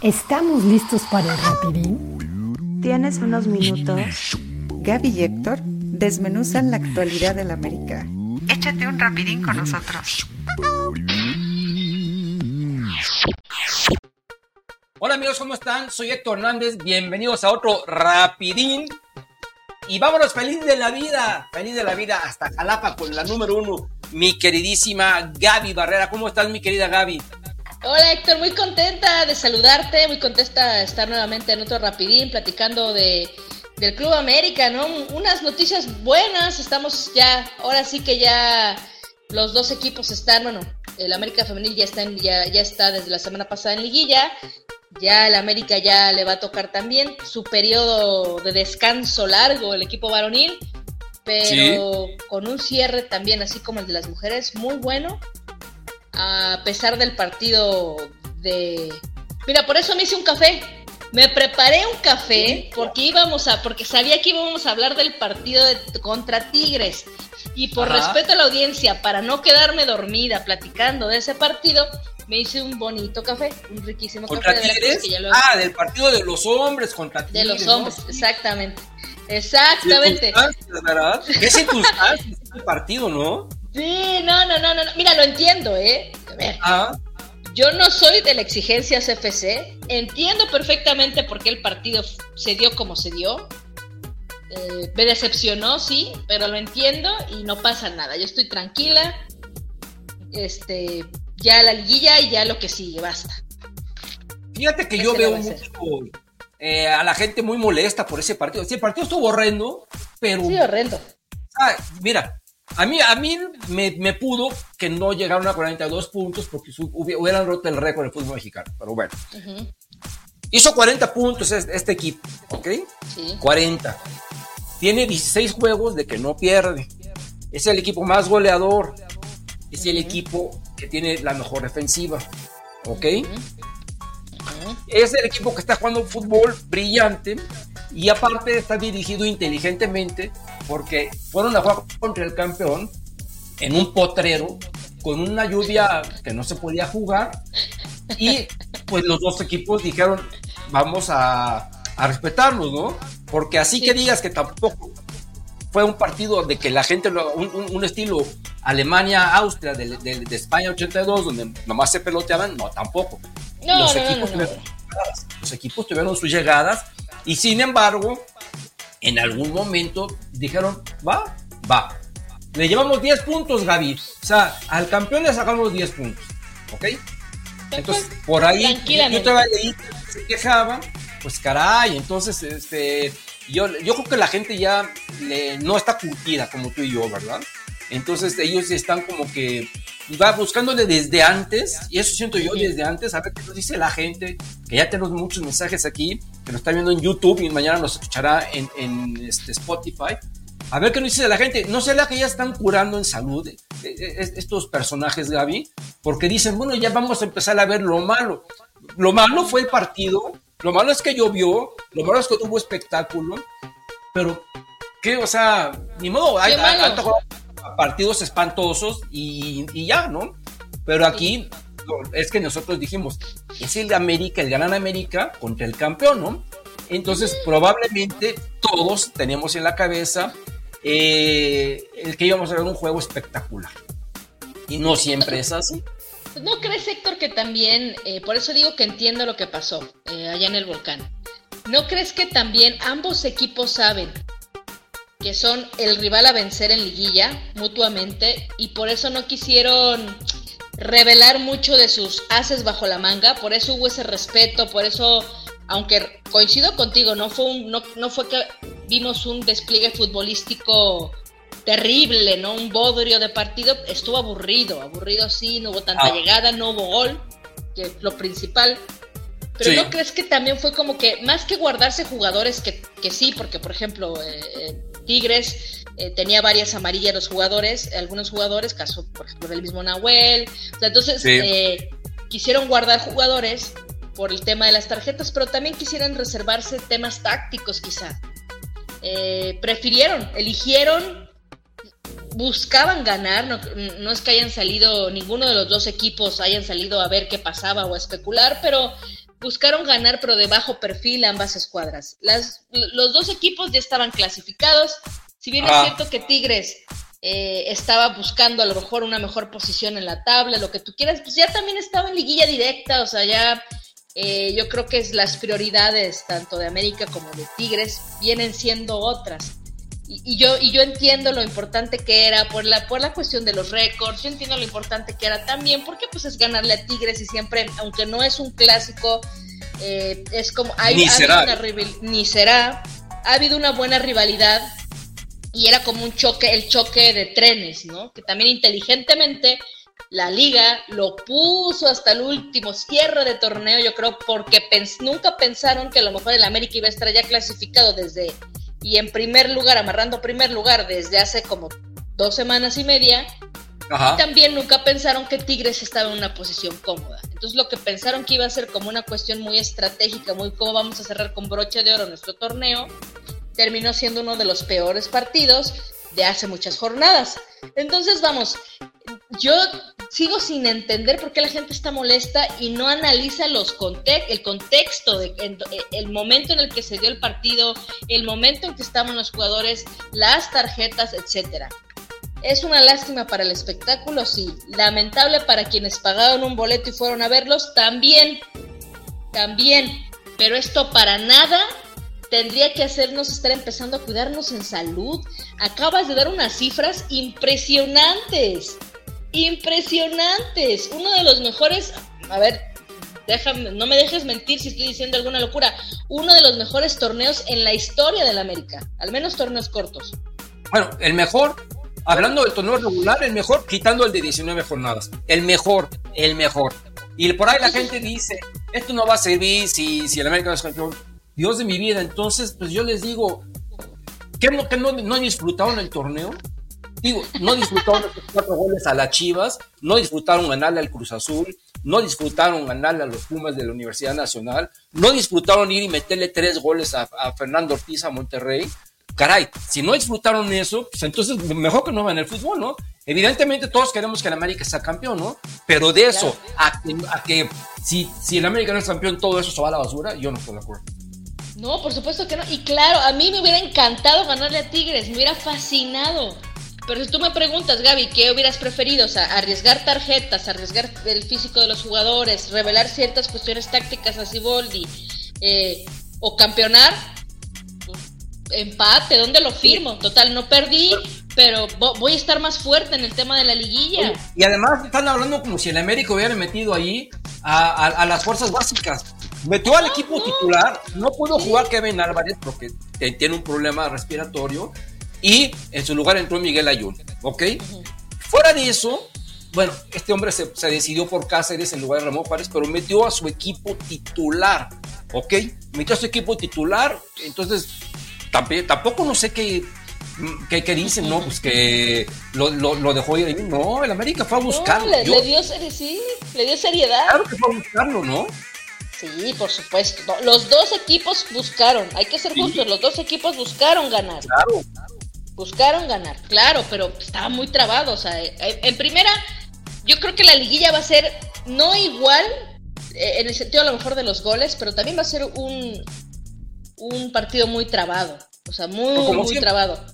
¿Estamos listos para el rapidín? ¿Tienes unos minutos? Gaby y Héctor desmenuzan la actualidad del América. Échate un rapidín con nosotros. Hola amigos, ¿cómo están? Soy Héctor Hernández, bienvenidos a otro Rapidín. Y vámonos, feliz de la vida, feliz de la vida hasta Jalapa con la número uno, mi queridísima Gaby Barrera. ¿Cómo estás, mi querida Gaby? Hola Héctor, muy contenta de saludarte, muy contenta de estar nuevamente en otro Rapidín platicando de, del Club América, ¿no? Unas noticias buenas, estamos ya, ahora sí que ya los dos equipos están, bueno, el América Femenil ya está, ya, ya está desde la semana pasada en liguilla, ya el América ya le va a tocar también su periodo de descanso largo, el equipo varonil, pero con un cierre también, así como el de las mujeres, muy bueno a pesar del partido de... Mira, por eso me hice un café. Me preparé un café porque íbamos a, porque sabía que íbamos a hablar del partido de, contra Tigres. Y por respeto a la audiencia, para no quedarme dormida platicando de ese partido, me hice un bonito café, un riquísimo ¿Contra café. Tigres? Ah, del partido de los hombres contra Tigres. De los hombres, exactamente. Exactamente. ¿verdad? ¿Qué circunstancias este partido, no? Sí, no, no, no, no. Mira, lo entiendo, ¿eh? A ver. Ah. Yo no soy de la exigencia CFC. Entiendo perfectamente por qué el partido se dio como se dio. Eh, me decepcionó, sí, pero lo entiendo y no pasa nada. Yo estoy tranquila. Este, ya la liguilla y ya lo que sigue, basta. Fíjate que yo veo mucho eh, a la gente muy molesta por ese partido. Sí, el partido estuvo horrendo, pero. Sí, horrendo. Ah, mira, a mí, a mí me, pudo que no llegaron a 42 puntos porque hubieran roto el récord del fútbol mexicano. Pero bueno. Hizo 40 puntos este, equipo, ¿ok? Sí. 40. Tiene 16 juegos de que no pierde. Es el equipo más goleador. Es el equipo que tiene la mejor defensiva, ¿ok? Es el equipo que está jugando un fútbol brillante y aparte está dirigido inteligentemente porque fueron a jugar contra el campeón en un potrero con una lluvia que no se podía jugar y pues los dos equipos dijeron vamos a, a respetarlos, ¿no? Porque así que digas que tampoco fue un partido de que la gente, un, un, estilo Alemania-Austria de, de, España 82, donde nomás se peloteaban, no, tampoco. los, equipos tuvieron, los equipos tuvieron sus llegadas y sin embargo, en algún momento dijeron, va, va. Le llevamos 10 puntos, Gaby. O sea, al campeón le sacamos 10 puntos. ¿Ok? Entonces, por ahí, yo todavía leí que se quejaban. Pues caray, entonces, este, yo, yo creo que la gente ya no está curtida como tú y yo, ¿verdad? Entonces ellos están como que va buscándole desde antes, y eso siento yo desde antes, a ver qué nos dice la gente, que ya tenemos muchos mensajes aquí, que nos está viendo en YouTube y mañana nos escuchará en, en este Spotify. A ver qué nos dice la gente. ¿No será que ya están curando en salud eh, eh, estos personajes, Gaby? Porque dicen, bueno, ya vamos a empezar a ver lo malo. Lo malo fue el partido, lo malo es que llovió, lo malo es que tuvo espectáculo, pero, ¿qué? O sea, ni modo, hay, hay, partidos espantosos y, ya, ¿no? Pero aquí es que nosotros dijimos, es el América, el Gran América contra el campeón, ¿no? Entonces, probablemente todos tenemos en la cabeza eh, el que íbamos a ver un juego espectacular. Y no siempre es así. ¿No crees, Que también, eh, por eso digo que entiendo lo que pasó eh, allá en el volcán? ¿No crees que también ambos equipos saben que son el rival a vencer en liguilla mutuamente y por eso no quisieron revelar mucho de sus haces bajo la manga, por eso hubo ese respeto, por eso, aunque coincido contigo, no fue, no, no fue que vimos un despliegue futbolístico terrible, ¿no? Un bodrio de partido, estuvo aburrido, aburrido sí, no hubo tanta ah. llegada, no hubo gol, que es lo principal. Pero ¿no crees que también fue como que, más que guardarse jugadores que, que sí, porque por ejemplo, eh, eh Tigres eh, tenía varias amarillas los jugadores, algunos jugadores, caso por ejemplo del mismo Nahuel, o sea, entonces eh, quisieron guardar jugadores por el tema de las tarjetas, pero también quisieran reservarse temas tácticos quizá. Prefirieron, eligieron, buscaban ganar, no, no, es que hayan salido, ninguno de los dos equipos hayan salido a ver qué pasaba o a especular, pero buscaron ganar, pero de bajo perfil ambas escuadras. Las, los dos equipos ya estaban clasificados. Si bien es cierto que Tigres eh, estaba buscando a lo mejor una mejor posición en la tabla, lo que tú quieras, pues ya también estaba en liguilla directa, o sea, ya eh, yo creo que es las prioridades tanto de América como de Tigres vienen siendo otras. Y, y yo, y yo entiendo lo importante que era por la, por la cuestión de los récords, yo entiendo lo importante que era también, porque pues es ganarle a Tigres y siempre, aunque no es un clásico, eh, es como... Hay, Ni ha será. habido una rival- ni será. Ha habido una buena rivalidad y era como un choque, el choque de trenes, ¿no? Que también inteligentemente la liga lo puso hasta el último cierre de torneo, yo creo, porque pens- nunca pensaron que a lo mejor el América iba a estar ya clasificado desde y en primer lugar, amarrando primer lugar desde hace como dos semanas y media, Ajá. también nunca pensaron que Tigres estaba en una posición cómoda. Entonces lo que pensaron que iba a ser como una cuestión muy estratégica, muy cómo vamos a cerrar con broche de oro nuestro torneo, terminó siendo uno de los peores partidos de hace muchas jornadas. Entonces vamos, yo sigo sin entender por qué la gente está molesta y no analiza los conte el contexto, de, el momento en el que se dio el partido, el momento en que estaban los jugadores, las tarjetas, etcétera. Es una lástima para el espectáculo, sí. Lamentable para quienes pagaron un boleto y fueron a verlos, también. También. Pero esto para nada tendría que hacernos estar empezando a cuidarnos en salud. Acabas de dar unas cifras impresionantes. Impresionantes. Uno de los mejores. A ver, déjame, no me dejes mentir si estoy diciendo alguna locura. Uno de los mejores torneos en la historia del América. Al menos torneos cortos. Bueno, el mejor, hablando del torneo regular, el mejor, quitando el de 19 jornadas. El mejor, el mejor. Y por ahí la gente dice, esto no va a servir si, si el América no es campeón. Dios de mi vida, entonces, pues yo les digo, ¿qué no, que no, no disfrutaron el torneo? Digo, no disfrutaron esos cuatro goles a las Chivas, no disfrutaron ganarle al Cruz Azul, no disfrutaron ganarle a los Pumas de la Universidad Nacional, no disfrutaron ir y meterle tres goles a, a Fernando Ortiz a Monterrey. Caray, si no disfrutaron eso, pues entonces mejor que no vean el fútbol, ¿no? Evidentemente todos queremos que el América sea campeón, ¿no? Pero de eso a que, a que si, si el América no es campeón, todo eso se va a la basura, yo no estoy de acuerdo. No, por supuesto que no. Y claro, a mí me hubiera encantado ganarle a Tigres, me hubiera fascinado. Pero si tú me preguntas, Gaby, ¿qué hubieras preferido? O sea, arriesgar tarjetas, arriesgar el físico de los jugadores, revelar ciertas cuestiones tácticas a Siboldi, eh, o campeonar, empate, ¿dónde lo firmo? Total, no perdí, pero vo- voy a estar más fuerte en el tema de la liguilla. Y además están hablando como si el América hubiera metido ahí a, a- a las fuerzas básicas. Metió al equipo titular, no pudo jugar Kevin Álvarez porque tiene un problema respiratorio y en su lugar entró Miguel Ayun, ¿ok? Fuera de eso, bueno, este hombre se, se decidió por Cáceres en lugar de Ramón Juárez, pero metió a su equipo titular, ¿ok? Metió a su equipo titular, entonces tamp- tampoco no sé qué, qué, qué dicen, ¿no? Pues que lo, lo- lo dejó ir ahí. No, el América fue a buscarlo. No, le, le dio, sí, le dio seriedad. claro que fue a buscarlo, ¿no? Sí, por supuesto. No, los dos equipos buscaron, hay que ser justos, los dos equipos buscaron ganar. Claro. Buscaron ganar, claro, pero estaba muy trabado. O sea, eh, en primera, yo creo que la liguilla va a ser no igual, eh, en el sentido a lo mejor de los goles, pero también va a ser un, un partido muy trabado. O sea, muy, Como muy siempre. trabado.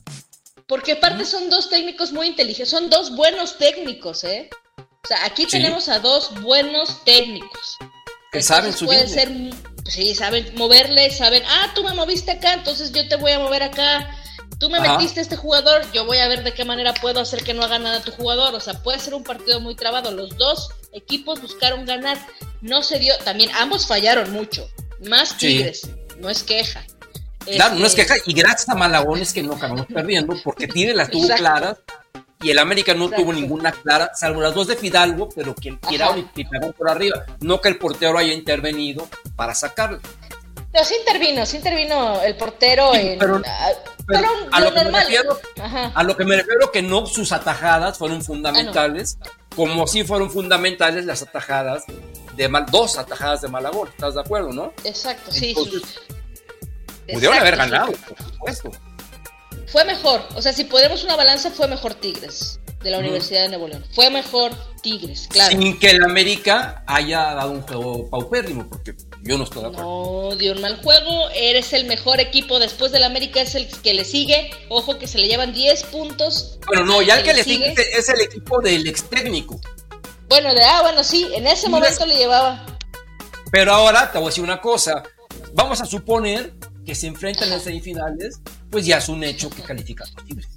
Porque aparte son dos técnicos muy inteligentes, son dos buenos técnicos, ¿eh? O sea, aquí Sí. tenemos a dos buenos técnicos. Que saben Entonces su puede ritmo. ser, sí, saben moverle, saben, ah, tú me moviste acá, entonces yo te voy a mover acá. Tú me Ajá. metiste a este jugador, yo voy a ver de qué manera puedo hacer que no haga nada tu jugador. O sea, puede ser un partido muy trabado. Los dos equipos buscaron ganar. No se dio, también ambos fallaron mucho. Más Sí. Tigres, no es queja. Claro, no es Este, queja. Y gracias a Malagón es que no acabamos perdiendo, porque Tigre las tuvo claras y el América no Exacto. tuvo ninguna clara, salvo las dos de Fidalgo, pero y pegaron por arriba. No que el portero haya intervenido para sacarlo. Pero sí intervino, sí intervino el portero Sí, en. pero- ah, pero pero a lo que me normal. refiero- Ajá. A lo que me refiero que no sus atajadas fueron Ah, fundamentales, como sí fueron fundamentales las atajadas de Mal, dos atajadas de Malagón, ¿estás de acuerdo, no? Exacto, sí. Sus- Pudieron Exacto, haber sí. ganado, por supuesto. Fue mejor, o sea, si ponemos una balanza, fue mejor Tigres de la. Universidad de Nuevo León. Fue mejor Tigres, claro. Sin que el América haya dado un juego paupérrimo, porque yo no estoy de acuerdo. No, dio un mal juego. Eres el mejor equipo después del América, es el que le sigue. Ojo que se le llevan 10 puntos. Bueno, no, ya el que le sigue es el equipo del ex técnico. Bueno, de, ah, bueno, sí, en ese momento le llevaba. Pero ahora te voy a decir una cosa. Vamos a suponer que se enfrentan en semifinales, pues ya es un hecho que califica a Tigres.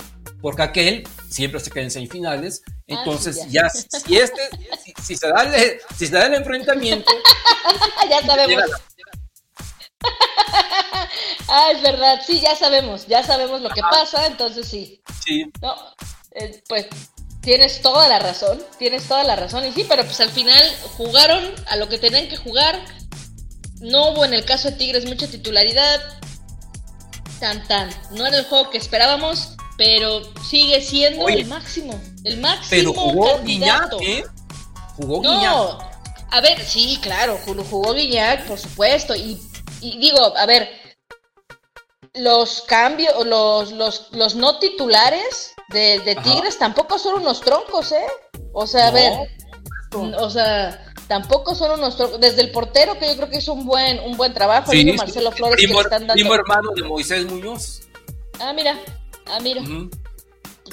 Porque aquel siempre se queda en semifinales. Ah, Entonces, ya. si este, si, si se da el, si se da el enfrentamiento, ya sabemos. ah, es verdad, sí, ya sabemos, ya sabemos lo que pasa, entonces sí. Sí. No, eh, pues tienes toda la razón, tienes toda la razón, y sí, pero pues al final jugaron a lo que tenían que jugar. No hubo en el caso de Tigres mucha titularidad. Tan tan. No era el juego que esperábamos, pero sigue siendo Oye, el máximo. El máximo. Pero jugó Guiñac, candidato. ¿eh? Jugó Guiñac. No, a ver, sí, claro, jugó, jugó Guiñac, por supuesto. Y, y digo, a ver, los cambios, los, los, los no titulares de. Tigres tampoco son unos troncos, ¿eh? O sea, a ver, o sea, tampoco son unos. Desde el portero, que yo creo que hizo un buen, un buen trabajo, Sí, el sí. Marcelo Flores, que le están dando. primo hermano de Moisés Muñoz. Ah, mira, ah, mira.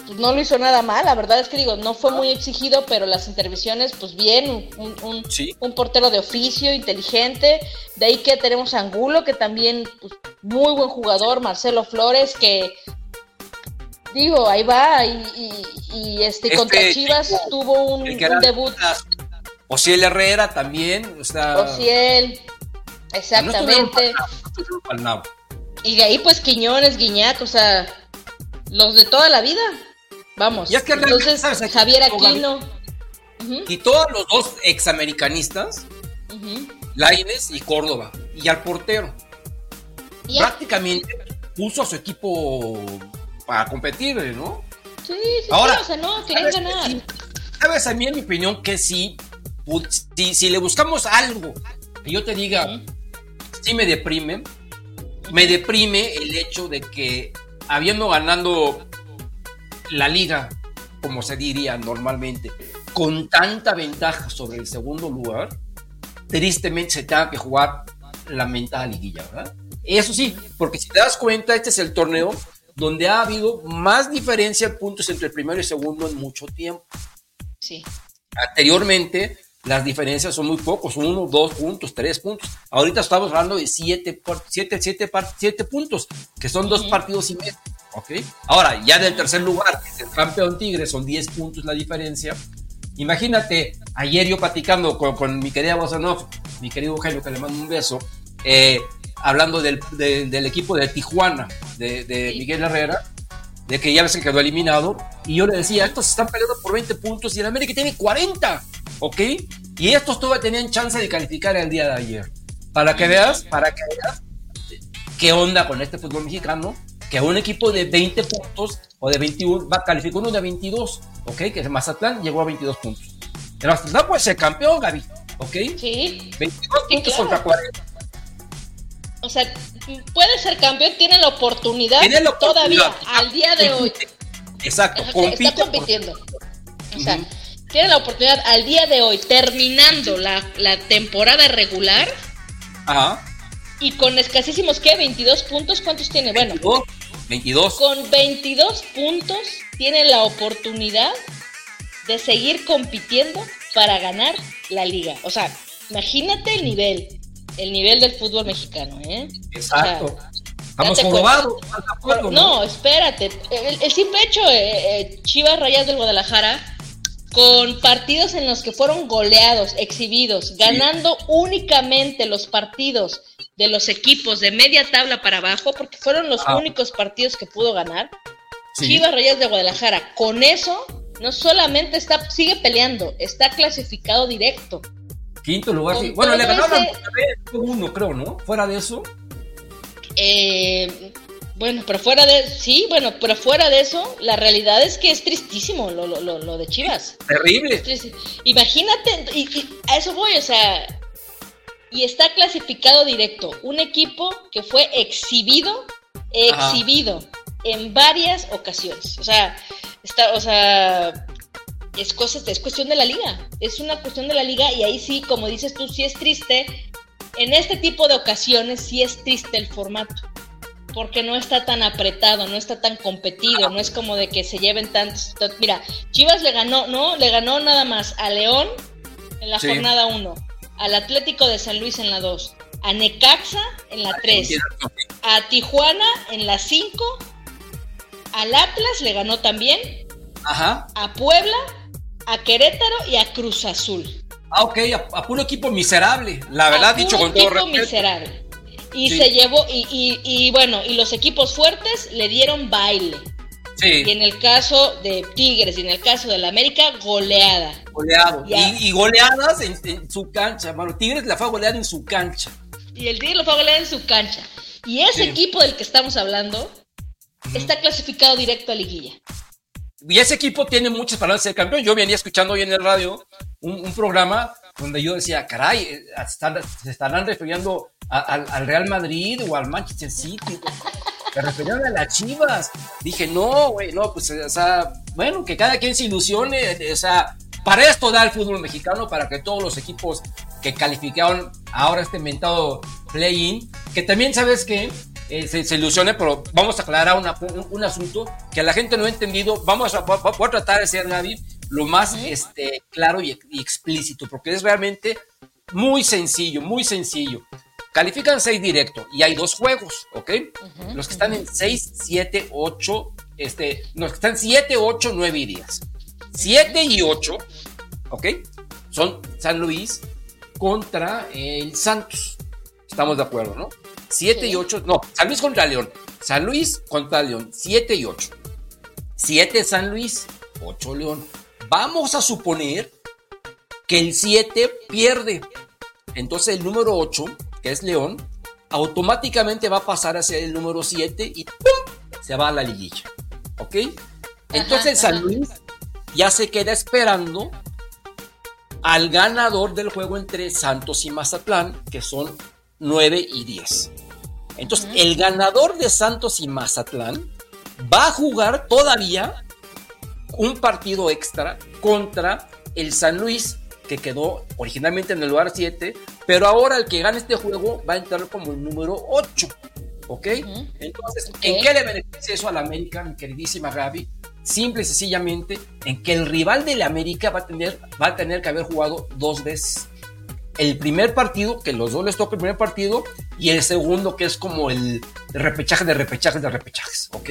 Pues no lo hizo nada mal, la verdad es que digo, no fue muy exigido, pero las intervenciones, pues bien, un, un, Sí. un portero de oficio, inteligente, de ahí que tenemos a Angulo, que también, pues, muy buen jugador, Marcelo Flores, que digo, ahí va, y, y, y, este, Este contra Chivas tuvo un, debut, Ociel Herrera también. O sea, Ociel, no exactamente, no estuvieron para nada. y de ahí pues Quiñones, Guiñac, o sea, los de toda la vida, vamos, Y es que entonces ¿sabes a Javier? Aquino, Y todos los dos examericanistas. Laines y Córdoba, y al portero. Y ya. Prácticamente puso a su equipo para competir, ¿no? Sí, sí, Ahora, sí, o sea, no, querían ganar. Sí, Sabes, a mí en mi opinión que sí, si, si le buscamos algo que yo te diga, sí me deprime, me deprime el hecho de que habiendo ganando la liga, como se diría normalmente, con tanta ventaja sobre el segundo lugar, tristemente se tenga que jugar la mentada liguilla, ¿verdad? Eso sí, porque si te das cuenta, este es el torneo donde ha habido más diferencia de puntos entre el primero y el segundo en mucho tiempo. Sí. Anteriormente, las diferencias son muy pocos, uno, dos puntos, tres puntos. Ahorita estamos hablando de siete, siete, siete, siete puntos, que son dos partidos y medio. ¿ok? Ahora, ya del tercer lugar, que es el campeón Tigre, son 10 puntos la diferencia. Imagínate, ayer yo platicando con, con mi querida Bozanov, mi querido Eugenio, que le mando un beso, eh, hablando del, de- del equipo de Tijuana, de. Miguel Herrera, de que ya ves que quedó eliminado, y yo le decía, estos están peleando por 20 puntos y el América tiene 40, ¿ok? Y estos todavía tenían chance de calificar el día de ayer. Para que veas, para que veas qué onda con este fútbol mexicano, que un equipo de 20 puntos o de 21 va calificó uno de 22, ¿ok? Que es Mazatlán llegó a 22 puntos. El Mazatlán puede ser campeón, Gaby, ¿ok? Sí. 22 Sí, puntos claro. contra 40. O sea, puede ser campeón, tiene la oportunidad, Tiene la todavía, oportunidad. al día de hoy. Exacto, compite. está compitiendo. O sea, tiene la oportunidad al día de hoy, terminando la, la temporada regular Ajá. y con escasísimos, ¿qué? ¿22 puntos? ¿Cuántos tiene? Bueno, 22. 22. con 22 puntos tiene la oportunidad de seguir compitiendo para ganar la liga. O sea, imagínate el nivel, el nivel del fútbol mexicano, ¿eh? Exacto. O sea, Estamos date jorobados. ¿estás de acuerdo, no, espérate. El, el simple hecho, eh, eh, Chivas Rayas del Guadalajara, con partidos en los que fueron goleados, exhibidos, ganando únicamente los partidos de los equipos de media tabla para abajo, porque fueron los Ah. únicos partidos que pudo ganar. Sí. Chivas Rayas de Guadalajara, con eso, no solamente está, sigue peleando, está clasificado directo. Quinto lugar. sí. Bueno, le ganaron ese- a uno, creo, ¿no? Fuera de eso. Eh, bueno, pero fuera de, sí, bueno, pero fuera de eso, la realidad es que es tristísimo lo, lo, lo, lo de Chivas. Terrible. Imagínate, y, y a eso voy, o sea, y está clasificado directo, un equipo que fue exhibido, Ajá. exhibido en varias ocasiones. O sea, está, o sea, es, cosa, es cuestión de la liga, es una cuestión de la liga y ahí sí, como dices tú, sí es triste. En este tipo de ocasiones sí es triste el formato, porque no está tan apretado, no está tan competido, no es como de que se lleven tantos... Mira, Chivas le ganó, ¿no? Le ganó nada más a León en la jornada 1, al Atlético de San Luis en la 2, a Necaxa en la 3, a Tijuana en la 5, al Atlas le ganó también, Ajá. a Puebla, a Querétaro y a Cruz Azul. Ah, ok, a, puro equipo miserable, la verdad, dicho con todo respeto. miserable. Y se llevó, y, y, y, bueno, y los equipos fuertes le dieron baile. Sí. Y en el caso de Tigres y en el caso de la América, goleada. Goleado. Y, goleadas en, su cancha, mano. Tigres la fue a golear en su cancha. Y el Tigres lo fue a golear en su cancha. Y ese equipo del que estamos hablando está clasificado directo a liguilla. Y ese equipo tiene muchas palabras de ser campeón. Yo venía escuchando hoy en el radio un, programa donde yo decía, caray, eh, se estarán refiriendo al Real Madrid o al Manchester City. Se referían a las chivas. Dije, no, güey, no, pues, o sea, bueno, que cada quien se ilusione. O sea, para esto da el fútbol mexicano, para que todos los equipos que calificaron ahora este inventado play-in, que también, ¿sabes qué? Eh, se, ilusione, pero vamos a aclarar un, asunto que la gente no ha entendido. Vamos a, voy a tratar de ser, nadie lo más este, claro y, explícito, porque es realmente muy sencillo, muy sencillo. Califican 6 directo y hay dos juegos, ¿ok? los que están en 6, 7, 8, este, los que están 7, 8, 9 y 10. 7 y 8, ¿ok? Son San Luis contra el Santos. Estamos de acuerdo, ¿no? 7 y 8, no, San Luis contra León. San Luis contra León, 7 y 8. 7 San Luis, 8 León. Vamos a suponer que el 7 pierde. Entonces el número 8, que es León, automáticamente va a pasar hacia el número 7 y ¡pum! se va a la liguilla. ¿Ok? Entonces San Luis ya se queda esperando al ganador del juego entre Santos y Mazatlán, que son 9 y 10. Entonces, el ganador de Santos y Mazatlán va a jugar todavía un partido extra contra el San Luis, que quedó originalmente en el lugar 7, pero ahora el que gane este juego va a entrar como el número 8. ¿Ok? Entonces, ¿en qué le beneficia eso a la América, mi queridísima Gaby? Simple y sencillamente en que el rival de la América va a tener, va a tener que haber jugado dos veces el primer partido, que los dos les toca el primer partido, y el segundo, que es como el repechaje de repechajes de repechajes, ¿ok?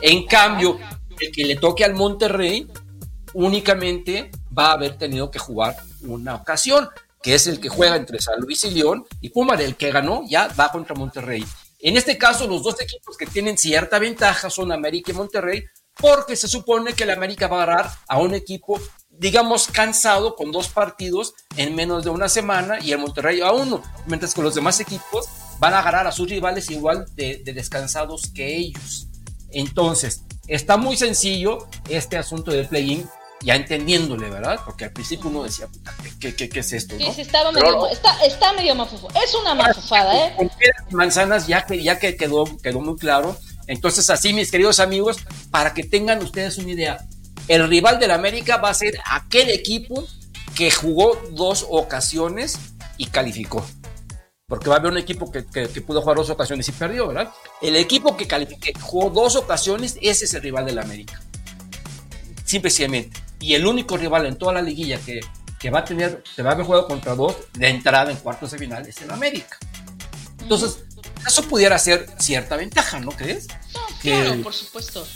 En cambio, el que le toque al Monterrey únicamente va a haber tenido que jugar una ocasión, que es el que juega entre San Luis y León, y Puma, el que ganó, ya va contra Monterrey. En este caso, los dos equipos que tienen cierta ventaja son América y Monterrey, porque se supone que el América va a agarrar a un equipo digamos, cansado con dos partidos en menos de una semana y el Monterrey a uno, mientras que los demás equipos van a agarrar a sus rivales igual de, descansados que ellos. Entonces, está muy sencillo este asunto del play-in, ya entendiéndole, ¿verdad? Porque al principio uno decía, ¿qué, qué, qué es esto? Sí, sí, estaba medio, está, está, medio mafufo. Es una mafufada, ¿eh? Con manzanas ya que, ya que quedó, quedó muy claro. Entonces, así, mis queridos amigos, para que tengan ustedes una idea, el rival del América va a ser aquel equipo que jugó dos ocasiones y calificó. Porque va a haber un equipo que, pudo jugar dos ocasiones y perdió, ¿verdad? El equipo que, calificó, jugó dos ocasiones, ese es el rival del América. Simplemente. Y el único rival en toda la liguilla que, va a tener, se va a haber jugado contra dos de entrada en cuartos de final es el América. Entonces, eso pudiera ser cierta ventaja, ¿no crees? claro, por supuesto.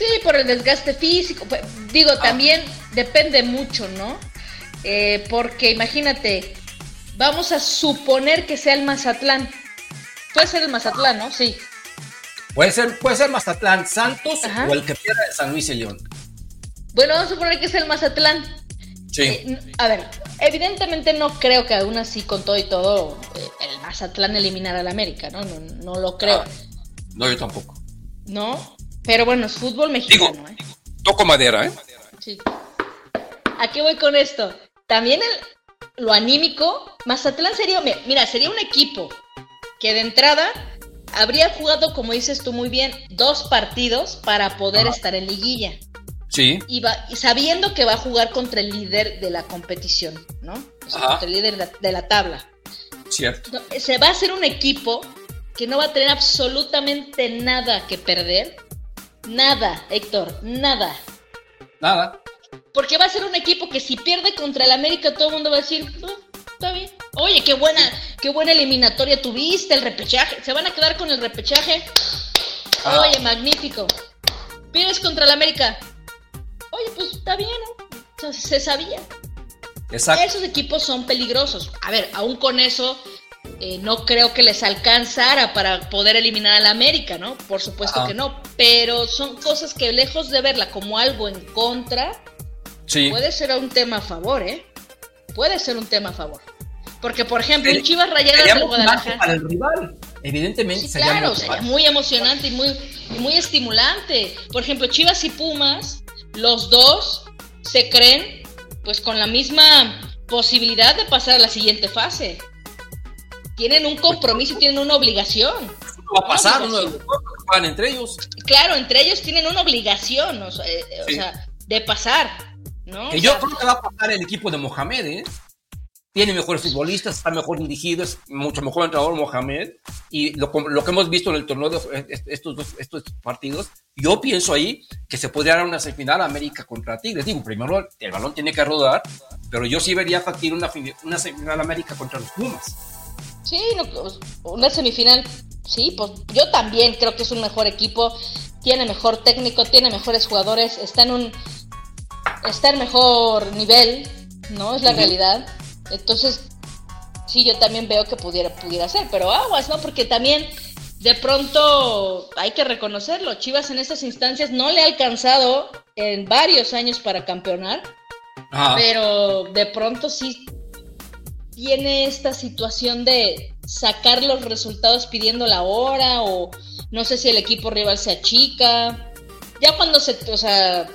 Sí, por el desgaste físico. Pues, digo, ah. también depende mucho, ¿no? Eh, porque imagínate, vamos a suponer que sea el Mazatlán. Puede ser el Mazatlán, ¿no? Sí. Puede ser, puede ser Mazatlán Santos o el que pierda de San Luis y León. Bueno, vamos a suponer que es el Mazatlán. Sí. Eh, a ver, evidentemente no creo que aún así con todo y todo eh, el Mazatlán eliminara al América, ¿no? No, no lo creo. Ah, no, yo tampoco. ¿No? Pero bueno, es fútbol mexicano, ¿eh? Toco madera, ¿eh? Sí. ¿A qué voy con esto? También el, lo anímico, Mazatlán sería, mira, sería un equipo que de entrada habría jugado, como dices tú muy bien, dos partidos para poder estar en liguilla. Sí. Y, va, y sabiendo que va a jugar contra el líder de la competición, ¿no? O sea, contra el líder de la, de la tabla. Cierto. No, se va a hacer un equipo que no va a tener absolutamente nada que perder. Nada, Héctor, nada. Nada. Porque va a ser un equipo que si pierde contra el América, todo el mundo va a decir, "Ah, está bien. Oye, qué buena, qué buena eliminatoria tuviste, el repechaje. Se van a quedar con el repechaje. Ah. Oye, magnífico. Pierdes contra el América. Oye, pues está bien, ¿no? Se sabía. Exacto. Esos equipos son peligrosos. A ver, aún con eso, eh, no creo que les alcanzara para poder eliminar al América, ¿no? Por supuesto Ajá. que no. Pero son cosas que lejos de verla como algo en contra, Sí. puede ser un tema a favor, ¿eh? Puede ser un tema a favor. Porque, por ejemplo, un Sería- Chivas Rayadas del Guadalajara. para el rival. Evidentemente Sí, sería claro, motivante. sería muy emocionante y muy, y muy estimulante. Por ejemplo, Chivas y Pumas, los dos se creen pues con la misma posibilidad de pasar a la siguiente fase. Tienen un compromiso tienen una obligación. va a pasar No, uno de los juegan entre ellos. Claro, entre ellos tienen una obligación, o sea, eh, o Sí. sea, de pasar, ¿no? Que O yo sea, creo que va a pasar el equipo de Mohamed, ¿eh? Tiene mejores futbolistas, está mejor dirigido, es mucho mejor entrenador Mohamed. Y lo, lo que hemos visto en el torneo de estos, dos, estos partidos, yo pienso ahí que se podría dar una semifinal América contra Tigres. Digo, primero el balón tiene que rodar, pero yo sí vería factible una, una semifinal América contra los Pumas. Sí, no, una semifinal, sí, pues yo también creo que es un mejor equipo, tiene mejor técnico, tiene mejores jugadores, está en un está en mejor nivel, ¿no? Es la realidad. Entonces, sí, yo también veo que pudiera pudiera ser, pero aguas, ¿no? Porque también de pronto hay que reconocerlo, Chivas en estas instancias no le ha alcanzado en varios años para campeonar. Ajá. Pero de pronto sí tiene esta situación de sacar los resultados pidiendo la hora o no sé si el equipo rival se achica. Ya cuando se, o sea,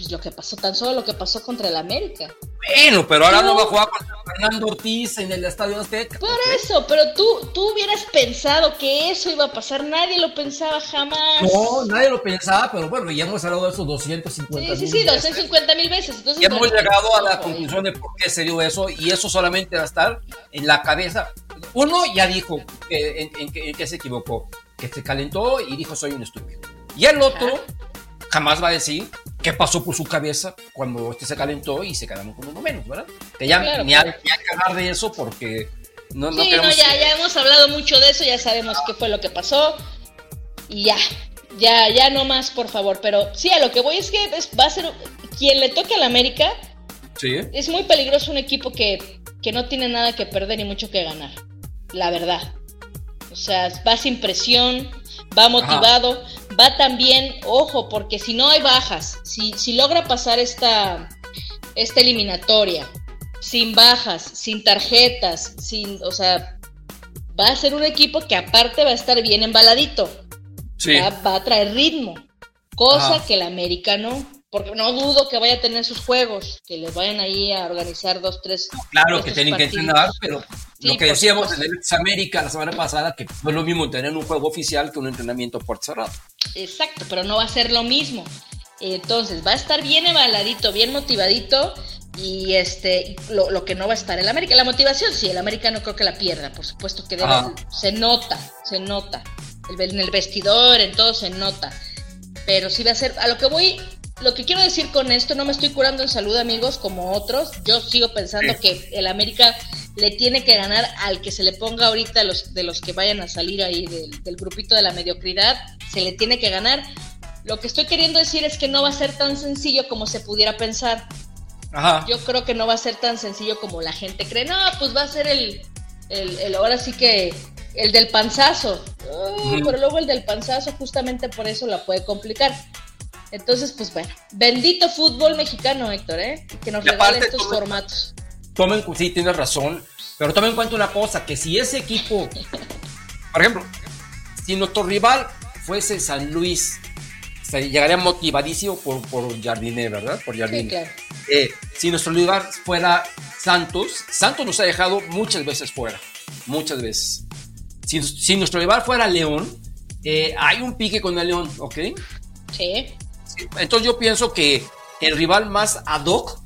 pues lo que pasó, tan solo lo que pasó contra el América. Bueno, pero ahora no No. va a jugar contra Fernando Ortiz en el Estadio Azteca. Por eso, pero tú, tú hubieras pensado que eso iba a pasar, nadie lo pensaba jamás. No, nadie lo pensaba, pero bueno, ya hemos hablado de esos 250 Sí, sí, sí, veces. 250 mil veces. Entonces, Y hemos llegado a la conclusión de por qué se dio eso, y eso solamente va a estar en la cabeza. Uno ya dijo que, en, en que- en que se equivocó, que se calentó y dijo soy un estúpido. Y el otro jamás va a decir qué pasó por su cabeza cuando este se calentó y se quedaron con uno menos, ¿verdad? Que ya Claro, ni, hay, claro. ni hay que hablar de eso porque no, no Sí, no, ya, ya hemos hablado mucho de eso, ya sabemos qué fue lo que pasó y ya, ya, ya no más, por favor. Pero sí, a lo que voy es que es- va a ser quien le toque al América, Sí, es muy peligroso un equipo que, que no tiene nada que perder y mucho que ganar, la verdad. O sea, va sin presión, va motivado, va también, ojo, porque si no hay bajas, si, si logra pasar esta, esta eliminatoria sin bajas, sin tarjetas, sin, o sea, va a ser un equipo que aparte va a estar bien embaladito, sí. va, va a traer ritmo, cosa Ajá. que el americano, porque no dudo que vaya a tener sus juegos, que les vayan ahí a organizar dos, tres. Claro que tienen que entrenar, pero Sí, lo que decíamos en el Ex América la semana pasada, que no es lo mismo tener un juego oficial que un entrenamiento por cerrado. Exacto, pero no va a ser lo mismo. Entonces, va a estar bien embaladito, bien motivadito. Y este, lo, lo que no va a estar el América. La motivación, sí, el América no creo que la pierda, por supuesto que debe, Ah. se nota, se nota. El- en el vestidor, en todo se nota. Pero sí va a ser, a lo que voy, lo que quiero decir con esto, no me estoy curando en salud, amigos, como otros. Yo sigo pensando que el América le tiene que ganar al que se le ponga ahorita los, de los que vayan a salir ahí del, del grupito de la mediocridad, se le tiene que ganar. Lo que estoy queriendo decir es que no va a ser tan sencillo como se pudiera pensar. Ajá. Yo creo que no va a ser tan sencillo como la gente cree. No, pues va a ser el, el, el- ahora sí que el del panzazo. Oh. Pero luego el del panzazo justamente por eso la puede complicar. Entonces, pues bueno, bendito fútbol mexicano, Héctor, ¿eh? Que nos regale estos formatos. tomen, sí, tienes razón, pero tomen en cuenta una cosa, que si ese equipo, por ejemplo, si nuestro rival fuese San Luis, se llegaría motivadísimo por, por Jardine, ¿verdad? Por Sí, Jardine. claro. Eh, si nuestro rival fuera Santos, Santos nos ha dejado muchas veces fuera, muchas veces. Si, si nuestro rival fuera León, eh, hay un pique con el León, ¿ok? Sí. Entonces yo pienso que el rival más ad hoc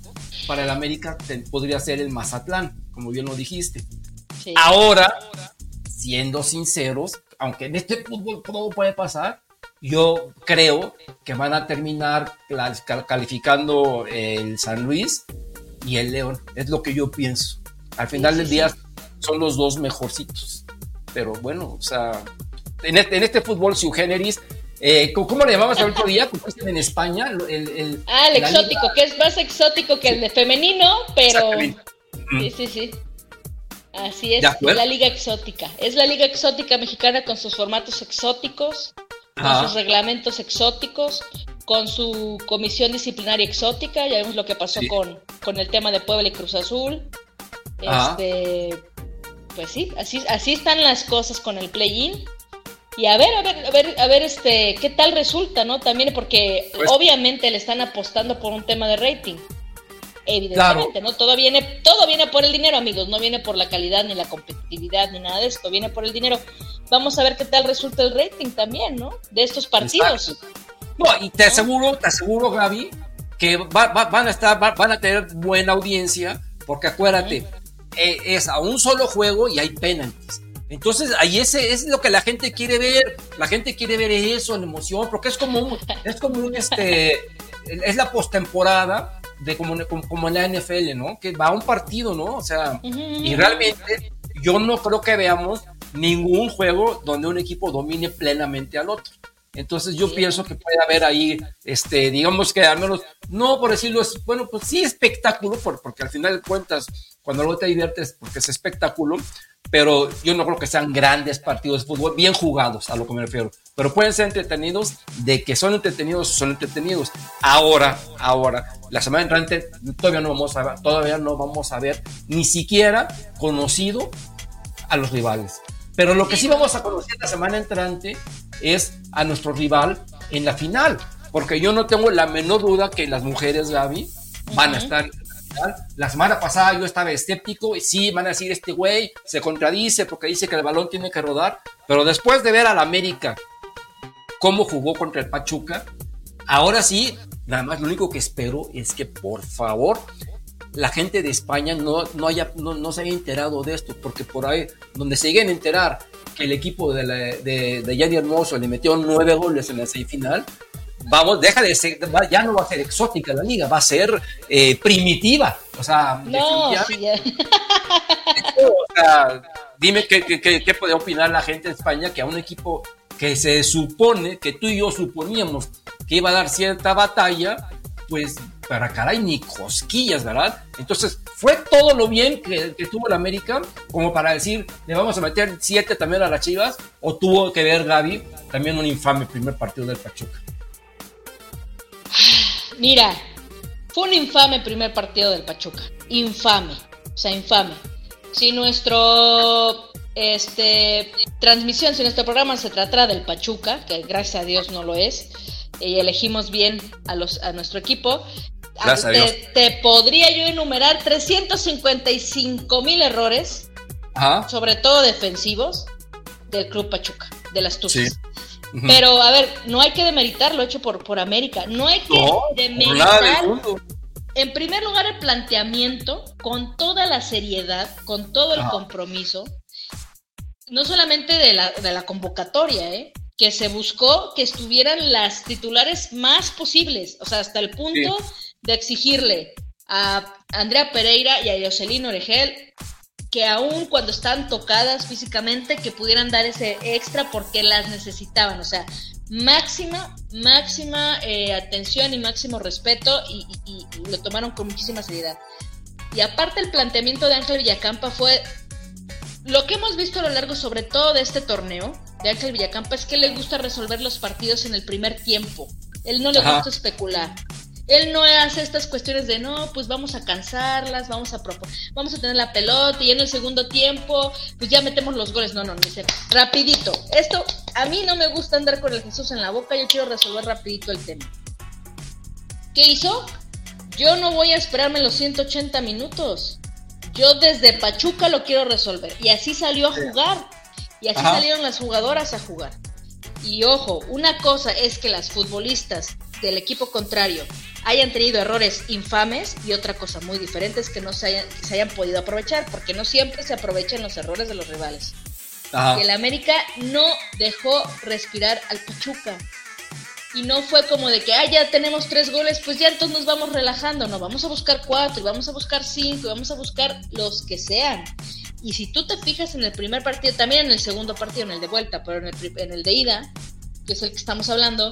para el América podría ser el Mazatlán, como bien lo dijiste. Ahora, siendo sinceros, aunque en este fútbol todo puede pasar, yo creo que van a terminar calificando el San Luis y el León. Es lo que yo pienso. Al final del día son los dos mejorcitos. Pero bueno, o sea, en este, en este fútbol su generis, eh, ¿cómo le llamabas el otro día? en España. El, ah, el exótico, que es más exótico que el de femenino, pero... Sí, sí, sí. Así es, la liga exótica. Es la liga exótica mexicana con sus formatos exóticos, con sus reglamentos exóticos, con su comisión disciplinaria exótica. Ya vemos lo que pasó con, con el tema de Puebla y Cruz Azul. Este, pues sí, así, así están las cosas con el play-in. Y a ver, a ver, a ver, a ver, este, qué tal resulta, ¿no? También porque pues obviamente le están apostando por un tema de rating. Evidentemente, ¿no? Todo viene, todo viene por el dinero, amigos, no viene por la calidad ni la competitividad ni nada de esto, viene por el dinero. Vamos a ver qué tal resulta el rating también, ¿no? De estos partidos. No, y te aseguro, te aseguro, Gaby, que van a estar, van a tener buena audiencia, porque acuérdate, eh, es a un solo juego y hay penaltis. Entonces, ahí ese es lo que la gente quiere ver. La gente quiere ver eso, la emoción, porque es como un, es como un este, es la postemporada de como, como, en la NFL, ¿no? Que va a un partido, ¿no? O sea, y realmente yo no creo que veamos ningún juego donde un equipo domine plenamente al otro. Entonces yo pienso que puede haber ahí, este, digamos que al menos, no por decirlo, es, bueno, pues sí espectáculo, porque al final de cuentas, cuando luego te diviertes, porque es espectáculo, pero yo no creo que sean grandes partidos de fútbol, bien jugados, a lo que me refiero. Pero pueden ser entretenidos, de que son entretenidos, son entretenidos. Ahora, ahora, la semana entrante todavía no vamos a todavía no vamos a ver ni siquiera conocido a los rivales. Pero lo que sí vamos a conocer la semana entrante es a nuestro rival en la final, porque yo no tengo la menor duda que las mujeres, Gaby, van a estar la semana pasada yo estaba escéptico y sí, van a decir, este güey se contradice porque dice que el balón tiene que rodar, pero después de ver al América cómo jugó contra el Pachuca, ahora sí, nada más lo único que espero es que por favor la gente de España no, no, haya, no, se haya enterado de esto, porque por ahí, donde se lleguen a enterar que el equipo de, de, de Yanni Hermoso le metió nueve goles en la semifinal, vamos, deja de ser, ya no va a ser exótica la liga, va a ser eh, primitiva. O sea, no, o sea dime qué, qué, puede opinar la gente de España que a un equipo que se supone, que tú y yo suponíamos que iba a dar cierta batalla, pues para caray, ni cosquillas, ¿verdad? Entonces, fue todo lo bien que, que, tuvo el América como para decir, le vamos a meter siete también a las Chivas, o tuvo que ver Gaby también un infame primer partido del Pachuca. Mira, fue un infame primer partido del Pachuca. Infame. O sea, infame. Si nuestro este transmisión, si nuestro programa se tratará del Pachuca, que gracias a Dios no lo es, y elegimos bien a los a nuestro equipo, gracias te, a Dios. te podría yo enumerar 355 mil errores, sobre todo defensivos, del Club Pachuca, de las Tuzas. Pero, a ver, no hay que demeritar lo hecho por, por América. No hay que demeritar. En primer lugar, el planteamiento, con toda la seriedad, con todo el compromiso, no solamente de la, de la convocatoria, ¿eh? Que se buscó que estuvieran las titulares más posibles, o sea, hasta el punto de exigirle a Andrea Pereira y a Jocelyn Oregel que aún cuando están tocadas físicamente, que pudieran dar ese extra porque las necesitaban. O sea, máxima, máxima eh, atención y máximo respeto y, lo tomaron con muchísima seriedad. Y aparte el planteamiento de Ángel Villacampa fue lo que hemos visto a lo largo sobre todo de este torneo de Ángel Villacampa es que le gusta resolver los partidos en el primer tiempo. Él no le gusta especular. Él no hace estas cuestiones de no, pues vamos a cansarlas, vamos a vamos a tener la pelota y en el segundo tiempo, pues ya metemos los goles. No, no, no, dice rapidito. Esto, a mí no me gusta andar con el Jesús en la boca, yo quiero resolver rapidito el tema. ¿Qué hizo? Yo no voy a esperarme los 180 minutos. Yo desde Pachuca lo quiero resolver. Y así salió a jugar. Y así salieron las jugadoras a jugar. Y ojo, una cosa es que las futbolistas del equipo contrario hayan tenido errores infames y otra cosa muy diferente es que no se hayan, se hayan podido aprovechar, porque no siempre se aprovechan los errores de los rivales. El América no dejó respirar al Pachuca. Y no fue como de que, ah, ya tenemos tres goles, pues ya entonces nos vamos relajando. No, vamos a buscar cuatro, y vamos a buscar cinco, y vamos a buscar los que sean. Y si tú te fijas en el primer partido, también en el segundo partido, en el de vuelta, pero en el, en el de ida, que es el que estamos hablando,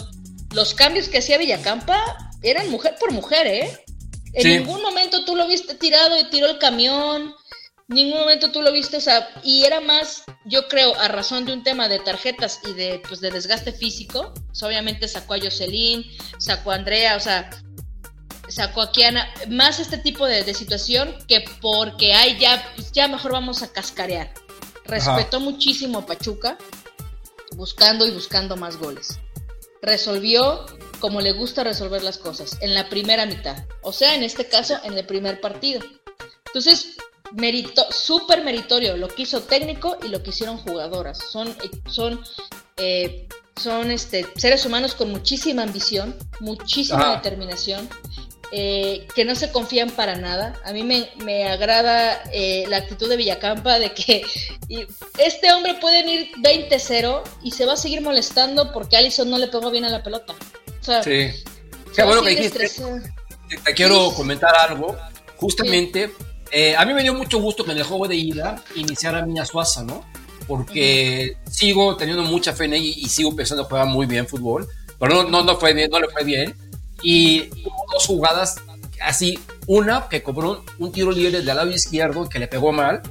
los cambios que hacía Villacampa eran mujer por mujer, ¿eh? En ningún momento tú lo viste tirado y tiró el camión, ningún momento tú lo viste, o sea, y era más, yo creo, a razón de un tema de tarjetas y de, pues, de desgaste físico, pues, obviamente sacó a Jocelyn, sacó a Andrea, o sea, sacó a Kiana, más este tipo de, situación que porque hay ya, pues, ya mejor vamos a cascarear. Respetó muchísimo a Pachuca, buscando y buscando más goles. Resolvió como le gusta resolver las cosas, en la primera mitad, o sea, en este caso, en el primer partido. Entonces, merito, súper meritorio lo que hizo técnico y lo que hicieron jugadoras. Son, son, eh, son este, seres humanos con muchísima ambición, muchísima determinación, eh, que no se confían para nada. A mí me, agrada eh, la actitud de Villacampa de que este hombre puede ir 20-0 y se va a seguir molestando porque Allison no le pegó bien a la pelota. sí. Qué bueno que dijiste. Te, quiero comentar algo. Justamente. Eh, a mí me dio mucho gusto que en el juego de ida iniciara Miña Suaza, ¿no? Porque sigo teniendo mucha fe en ella y, sigo pensando que juega muy bien fútbol, pero no, no, fue bien, no le fue bien. Y dos jugadas así, una que cobró un, tiro libre del lado izquierdo que le pegó mal,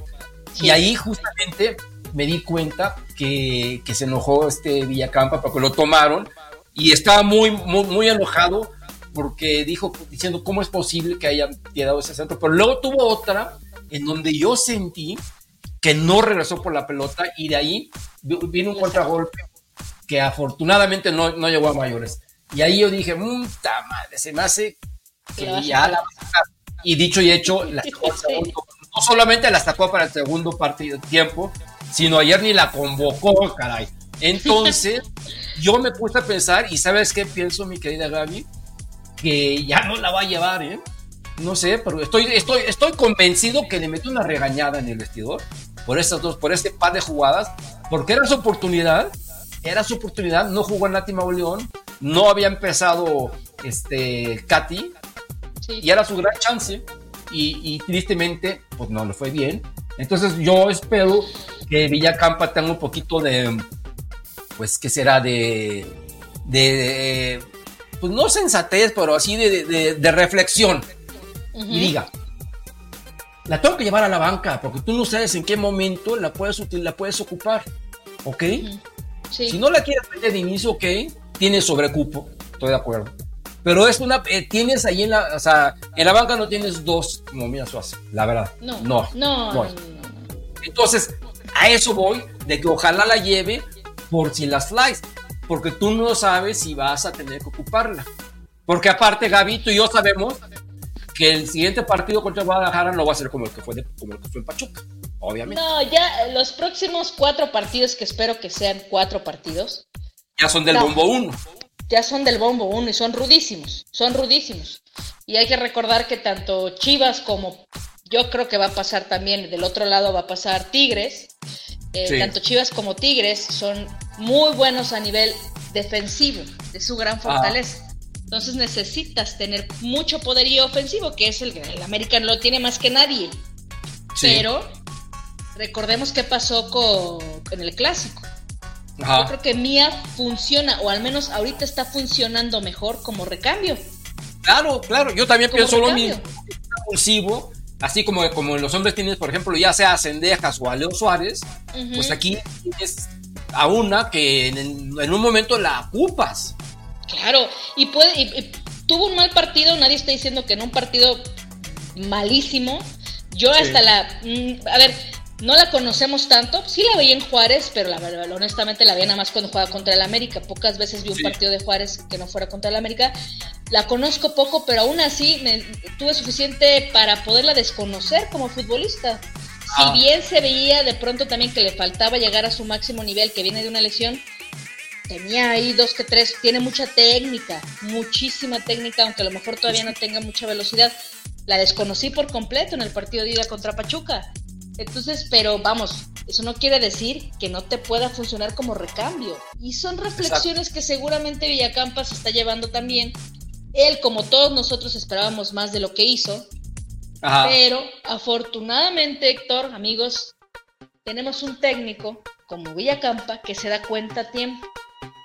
y ahí justamente me di cuenta que, que, se enojó este Villacampa porque lo tomaron y estaba muy, muy, enojado porque dijo, diciendo cómo es posible que haya tirado ese centro, pero luego tuvo otra en donde yo sentí que no regresó por la pelota y de ahí vino un contragolpe que afortunadamente no, no llegó a mayores. Y ahí yo dije, puta madre, se me hace que ya la Y dicho y hecho, la no solamente la sacó para el segundo partido tiempo, sino ayer ni la convocó, caray. Entonces, yo me puse a pensar, y ¿sabes qué pienso, mi querida Gaby? que ya no la va a llevar, ¿eh? No sé, pero estoy, estoy, estoy convencido que le metió una regañada en el vestidor por estas dos, por este par de jugadas, porque era su oportunidad, era su oportunidad, no jugó en Nati León, no había empezado este Katy, y era su gran chance, y, tristemente, pues no le fue bien. Entonces yo espero que Villacampa tenga un poquito de, pues, ¿qué será? De, de, pues no sensatez, pero así de, reflexión. Y diga, la tengo que llevar a la banca, porque tú no sabes en qué momento la puedes, la puedes ocupar. ¿Ok? Si no la quieres meter de inicio, ok, tienes sobrecupo, estoy de acuerdo. Pero es una, eh, tienes ahí en la, o sea, en la banca no tienes dos como mira hace, la verdad. No, no, no, no, Entonces, a eso voy, de que ojalá la lleve por si las flies porque tú no sabes si vas a tener que ocuparla. Porque aparte, Gaby, tú y yo sabemos que el siguiente partido contra Guadalajara no va a ser como el que fue, como el que fue en Pachuca, obviamente. No, ya los próximos cuatro partidos, que espero que sean cuatro partidos. Ya son del bombo uno. Ya son del bombo uno y son rudísimos, son rudísimos. Y hay que recordar que tanto Chivas como yo creo que va a pasar también, del otro lado va a pasar Tigres. Eh, tanto Chivas como Tigres son muy buenos a nivel defensivo, de su gran ah. fortaleza. Entonces necesitas tener mucho poderío ofensivo, que es el, el América lo tiene más que nadie. Pero recordemos qué pasó con, el clásico. Yo creo que Mía funciona, o al menos ahorita está funcionando mejor como recambio. Claro, claro, yo también pienso lo mismo. Impulsivo, así como, como los hombres tienes, por ejemplo, ya sea a Cendejas o a Leo Suárez, pues aquí tienes a una que en, un momento la ocupas. Claro, y puede, tuvo un mal partido, nadie está diciendo que en un partido malísimo. Yo hasta la, mm, a ver, no la conocemos tanto, sí la veía en Juárez, pero la verdad, honestamente la veía nada más cuando jugaba contra el América. Pocas veces vi un partido de Juárez que no fuera contra el América. La conozco poco, pero aún así me, tuve suficiente para poderla desconocer como futbolista. Si ah. bien se veía de pronto también que le faltaba llegar a su máximo nivel, que viene de una lesión, tenía ahí dos que tres, tiene mucha técnica, muchísima técnica, aunque a lo mejor todavía no tenga mucha velocidad. La desconocí por completo en el partido de ida contra Pachuca. Entonces, pero vamos, eso no quiere decir que no te pueda funcionar como recambio. Y son reflexiones que seguramente Villacampa se está llevando también. Él, como todos nosotros, esperábamos más de lo que hizo. Pero afortunadamente, Héctor, amigos, tenemos un técnico como Villacampa que se da cuenta a tiempo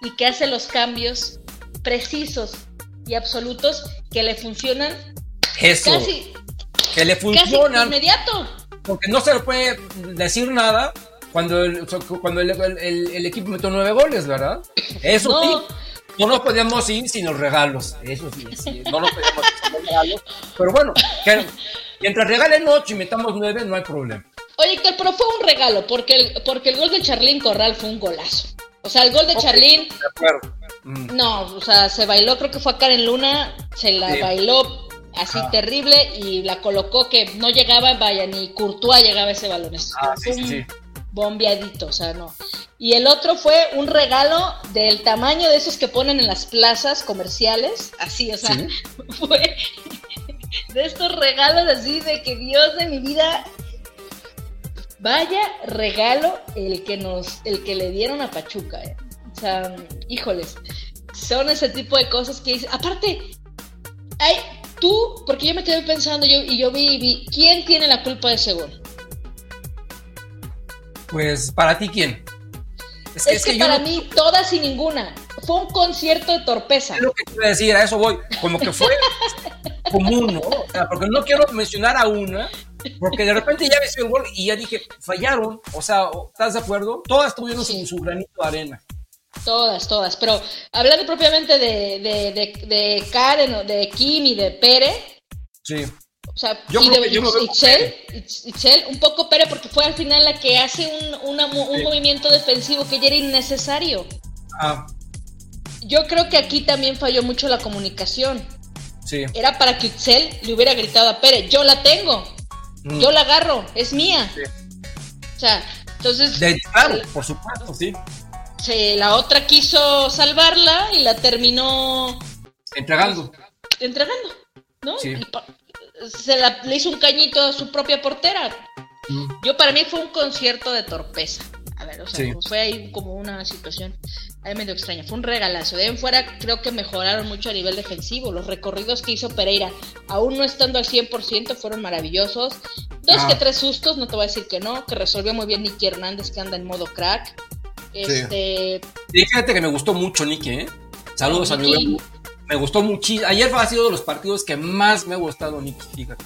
y que hace los cambios precisos y absolutos que le funcionan Eso. casi, que le casi funcionan. inmediato. Porque no se le puede decir nada cuando el, cuando el, el- el equipo metió nueve goles, ¿verdad? Eso No. sí. No nos podíamos ir sin los regalos. Eso sí, sí, no nos podíamos ir sin los regalos. Pero bueno, que mientras regalen ocho y metamos nueve, no hay problema. Oye, Héctor, pero fue un regalo, porque el, porque el gol de Charlín Corral fue un golazo. O sea, el gol de Ok, Charlín, De acuerdo. Mm. no, o sea, se bailó, creo que fue a Karen Luna, se la Sí. bailó así Ah. terrible y la colocó que no llegaba, vaya, ni Courtois llegaba a ese balón. Es- Ah, sí, un sí, sí. bombeadito, o sea, no. Y el otro fue un regalo del tamaño de esos que ponen en las plazas comerciales, así, o sea, fue de estos regalos así de que Dios de mi vida Vaya regalo el que nos, el que le dieron a Pachuca, eh. O sea, híjoles, son ese tipo de cosas que. Aparte, hay tú, porque yo me quedé pensando yo y yo vi, vi, ¿quién tiene la culpa de ese gol? Pues, ¿para ti quién? Es, que, para mí todas y ninguna. Fue un concierto de torpeza. Es lo que a decir, a eso voy. Como que fue común, ¿no? O sea, porque no quiero mencionar a una, porque de repente ya ves el gol y ya dije, fallaron. O sea, ¿estás de acuerdo? Todas tuvieron Sí. su, su granito de arena. Todas, todas. Pero hablando propiamente de, de, de, de Karen, de Kim y de Pere, Sí. O sea, Yo y creo de que yo me veo con Itzel, Itz- Itzel, un poco Pere porque fue al final la que hace un, una un Sí. movimiento defensivo que ya era innecesario. Ah, Yo creo que aquí también falló mucho la comunicación. sí. Era para que Itzel le hubiera gritado a Pere, yo la tengo, Mm. yo la agarro, es mía. Sí. O sea, entonces De, claro, por supuesto, sí. Se- la otra quiso salvarla y la terminó Entregando. entregando, ¿no? Sí. Se la, le hizo un cañito a su propia portera. Mm. Yo para mí fue un concierto de torpeza. A ver, o sea, Sí. pues fue ahí como una situación ahí medio extraña. Fue un regalazo. De ahí en fuera creo que mejoraron mucho a nivel defensivo. Los recorridos que hizo Pereira, aún no estando al 100%, fueron maravillosos. Dos Ah. que tres sustos, no te voy a decir que no, que resolvió muy bien Nicky Hernández que anda en modo crack. Este, Y fíjate que me gustó mucho, Nicky, ¿eh? Saludos a mi Me gustó muchísimo. Ayer ha sido de los partidos que más me ha gustado, Nicky, fíjate.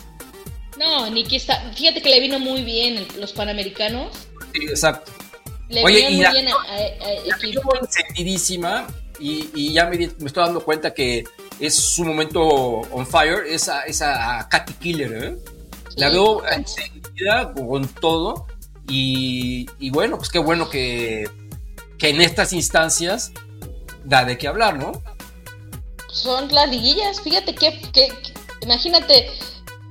no, Nicky está, fíjate que le vino muy bien los panamericanos. Sí, exacto. Le Oye, vino y muy la- bien a, a- a- Equipo. encendidísima y, y ya me, estoy dando cuenta que es su momento on fire, esa, esa Katy Killer, ¿eh? La veo encendida con todo y, y bueno, pues qué bueno que, que en estas instancias da de qué hablar, ¿no? son las liguillas. Fíjate que, que- que- imagínate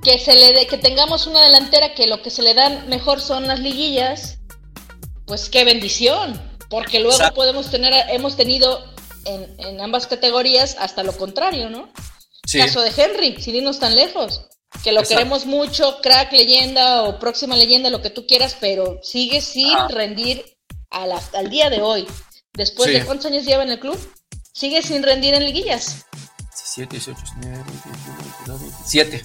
que se le dé- que tengamos una delantera que lo que se le dan mejor son las liguillas. Pues qué bendición, porque luego Exacto. podemos tener, hemos tenido en, en ambas categorías hasta lo contrario, ¿no? Sí. Caso de Henry, sin irnos tan lejos. Que lo Exacto. queremos mucho, crack, leyenda o próxima leyenda, lo que tú quieras, pero sigue sin Ah. rendir a la- al día de hoy. Después Sí. de cuántos años lleva en el club, sigue sin rendir en liguillas. 17, 18, 19, 21, 22, 27.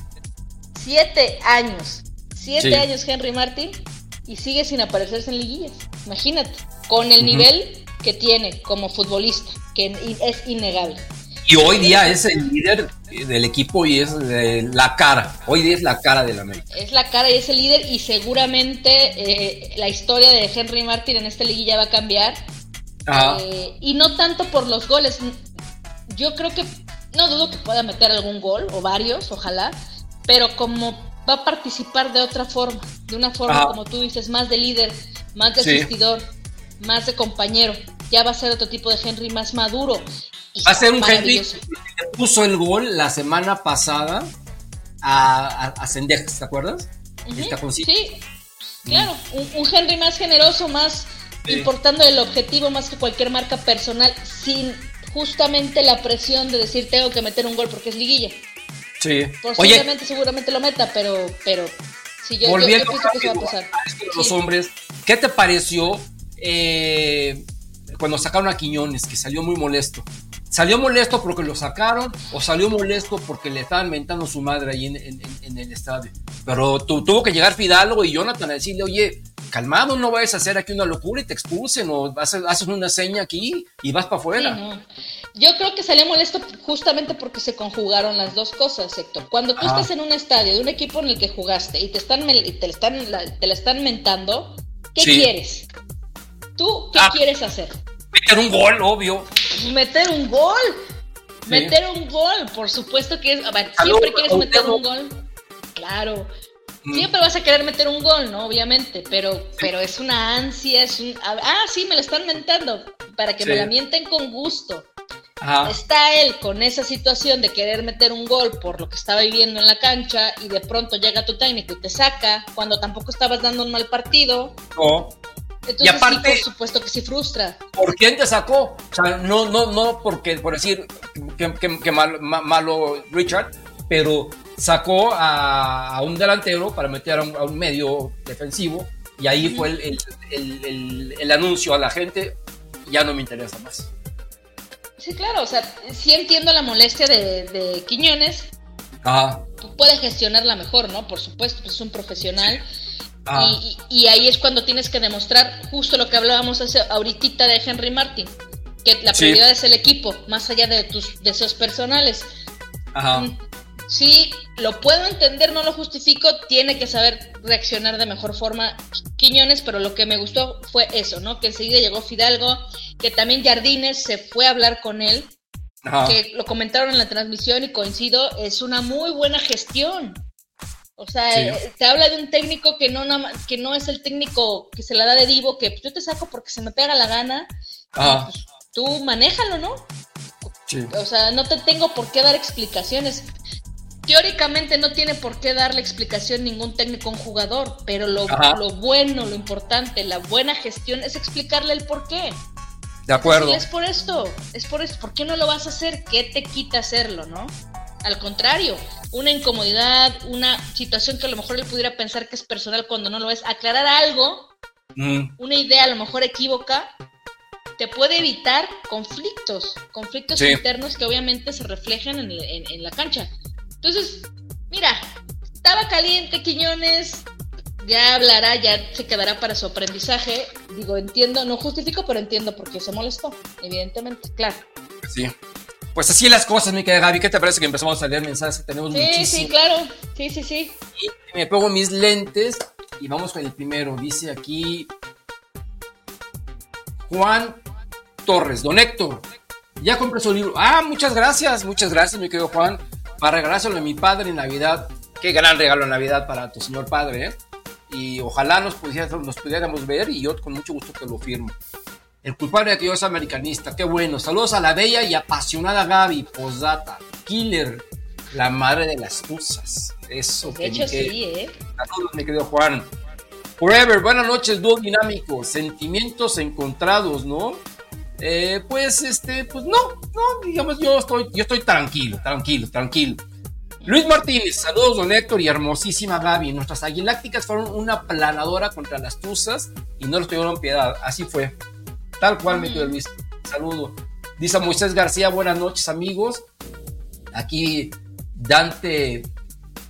Siete años. Siete Sí. años Henry Martin y sigue sin aparecerse en liguillas. Imagínate, con el Ujú. nivel que tiene como futbolista, que es innegable. Y hoy día es el líder del equipo y es eh, la cara. Hoy día es la cara del América. Es la cara y es el líder y seguramente eh, la historia de Henry Martin en esta liguilla va a cambiar. Eh, y no tanto por los goles. Yo creo que no dudo que pueda meter algún gol o varios, ojalá, pero como va a participar de otra forma, de una forma como tú dices, más de líder, más de Sí. asistidor, más de compañero, ya va a ser otro tipo de Henry más maduro. Va a ser un Henry maravilloso. que puso el gol la semana pasada a, a, a Sendejas, ¿te acuerdas? Sí, claro, un, un Henry más generoso, más, importando el objetivo más que cualquier marca personal, sin justamente la presión de decir tengo que meter un gol porque es liguilla. Sí. Posiblemente, seguramente lo meta, pero, pero si yo, yo, pienso que se va a pasar. Los hombres, ¿qué te pareció eh, cuando sacaron a Quiñones, que salió muy molesto? ¿Salió molesto porque lo sacaron o salió molesto porque le estaban mentando su madre ahí en, el estadio? Pero tuvo que llegar Fidalgo y Jonathan a decirle, oye, calmado, no vayas a hacer aquí una locura y te expulsen o haces, una seña aquí y vas para afuera. Yo creo que salió molesto justamente porque se conjugaron las dos cosas, Héctor. Cuando tú estás en un estadio de un equipo en el que jugaste y te están te, están, te la están mentando, ¿qué quieres? ¿Tú qué ah. quieres hacer? Meter un gol, obvio. Meter un gol. Meter un gol, por supuesto que es. A ver, siempre quieres meter un gol. Claro. Mm. Siempre vas a querer meter un gol, ¿no? Obviamente, pero, pero es una ansia, es un... Ah, sí, me lo están mentando, para que me la mienten con gusto. Está él con esa situación de querer meter un gol por lo que estaba viviendo en la cancha y de pronto llega tu técnico y te saca cuando tampoco estabas dando un mal partido. No y aparte, por supuesto que sí frustra. ¿Por quién te sacó? O sea, no, no, no porque, por decir que, malo Richard, pero sacó a, un delantero para meter a un, medio defensivo y ahí fue el, anuncio a la gente, ya no me interesa más. Sí, claro, o sea, sí entiendo la molestia de, Quiñones. Ajá. Puede gestionarla mejor, ¿no? Por supuesto, pues es un profesional. Ah. Y, ahí es cuando tienes que demostrar justo lo que hablábamos hace, ahorita de Henry Martin, que la prioridad es el equipo, más allá de tus deseos personales. Ajá. Mm, sí, lo puedo entender, no lo justifico, tiene que saber reaccionar de mejor forma Quiñones, pero lo que me gustó fue eso, ¿no? Que enseguida llegó Fidalgo, que también Jardines se fue a hablar con él, que lo comentaron en la transmisión y coincido, es una muy buena gestión. O sea, eh, te habla de un técnico que no, que no es el técnico que se la da de divo, que yo te saco porque se me pega la gana. Ah. Pues, tú manéjalo, ¿no? O sea, no te tengo por qué dar explicaciones. Teóricamente no tiene por qué darle explicación ningún técnico a un jugador, pero lo, lo bueno, lo importante, la buena gestión es explicarle el por qué. De acuerdo. es por esto, es por esto. ¿Por qué no lo vas a hacer? ¿Qué te quita hacerlo, no? Al contrario, una incomodidad, una situación que a lo mejor él pudiera pensar que es personal cuando no lo es, aclarar algo, mm. una idea a lo mejor equívoca, te puede evitar conflictos, conflictos internos que obviamente se reflejan en, la cancha. Entonces, mira, estaba caliente Quiñones, ya hablará, ya se quedará para su aprendizaje. Digo, entiendo, no justifico, pero entiendo por qué se molestó, evidentemente, claro. Sí. Pues así las cosas, mi querida Gaby. ¿Qué te parece que empezamos a leer mensajes que tenemos sí, muchísimos? Sí, claro. Sí, sí, sí. Y me pongo mis lentes y vamos con el primero. Dice aquí Juan Torres, don Héctor. Ya compré su libro. Ah, muchas gracias, muchas gracias, mi querido Juan. Para regalárselo a mi padre en Navidad. Qué gran regalo en Navidad para tu señor padre, ¿eh? Y ojalá nos pudiéramos, nos pudiéramos ver y yo con mucho gusto te lo firmo. El culpable de que yo es americanista. Qué bueno. Saludos a la bella y apasionada Gaby. Posdata. Killer. La madre de las cosas. Eso. De hecho, sí, ¿eh? Saludos, mi querido Juan. Forever. Buenas noches, dúo dinámico. Sentimientos encontrados, ¿no? Eh, pues, este, pues no, no, digamos, yo estoy, yo estoy tranquilo, tranquilo, tranquilo. Luis Martínez, saludos don Héctor y hermosísima Gaby. Nuestras aguilácticas fueron una planadora contra las tuzas y no les tuvieron piedad. Así fue. Tal cual, mi querido Luis. Saludo. Dice Moisés García, buenas noches, amigos. Aquí Dante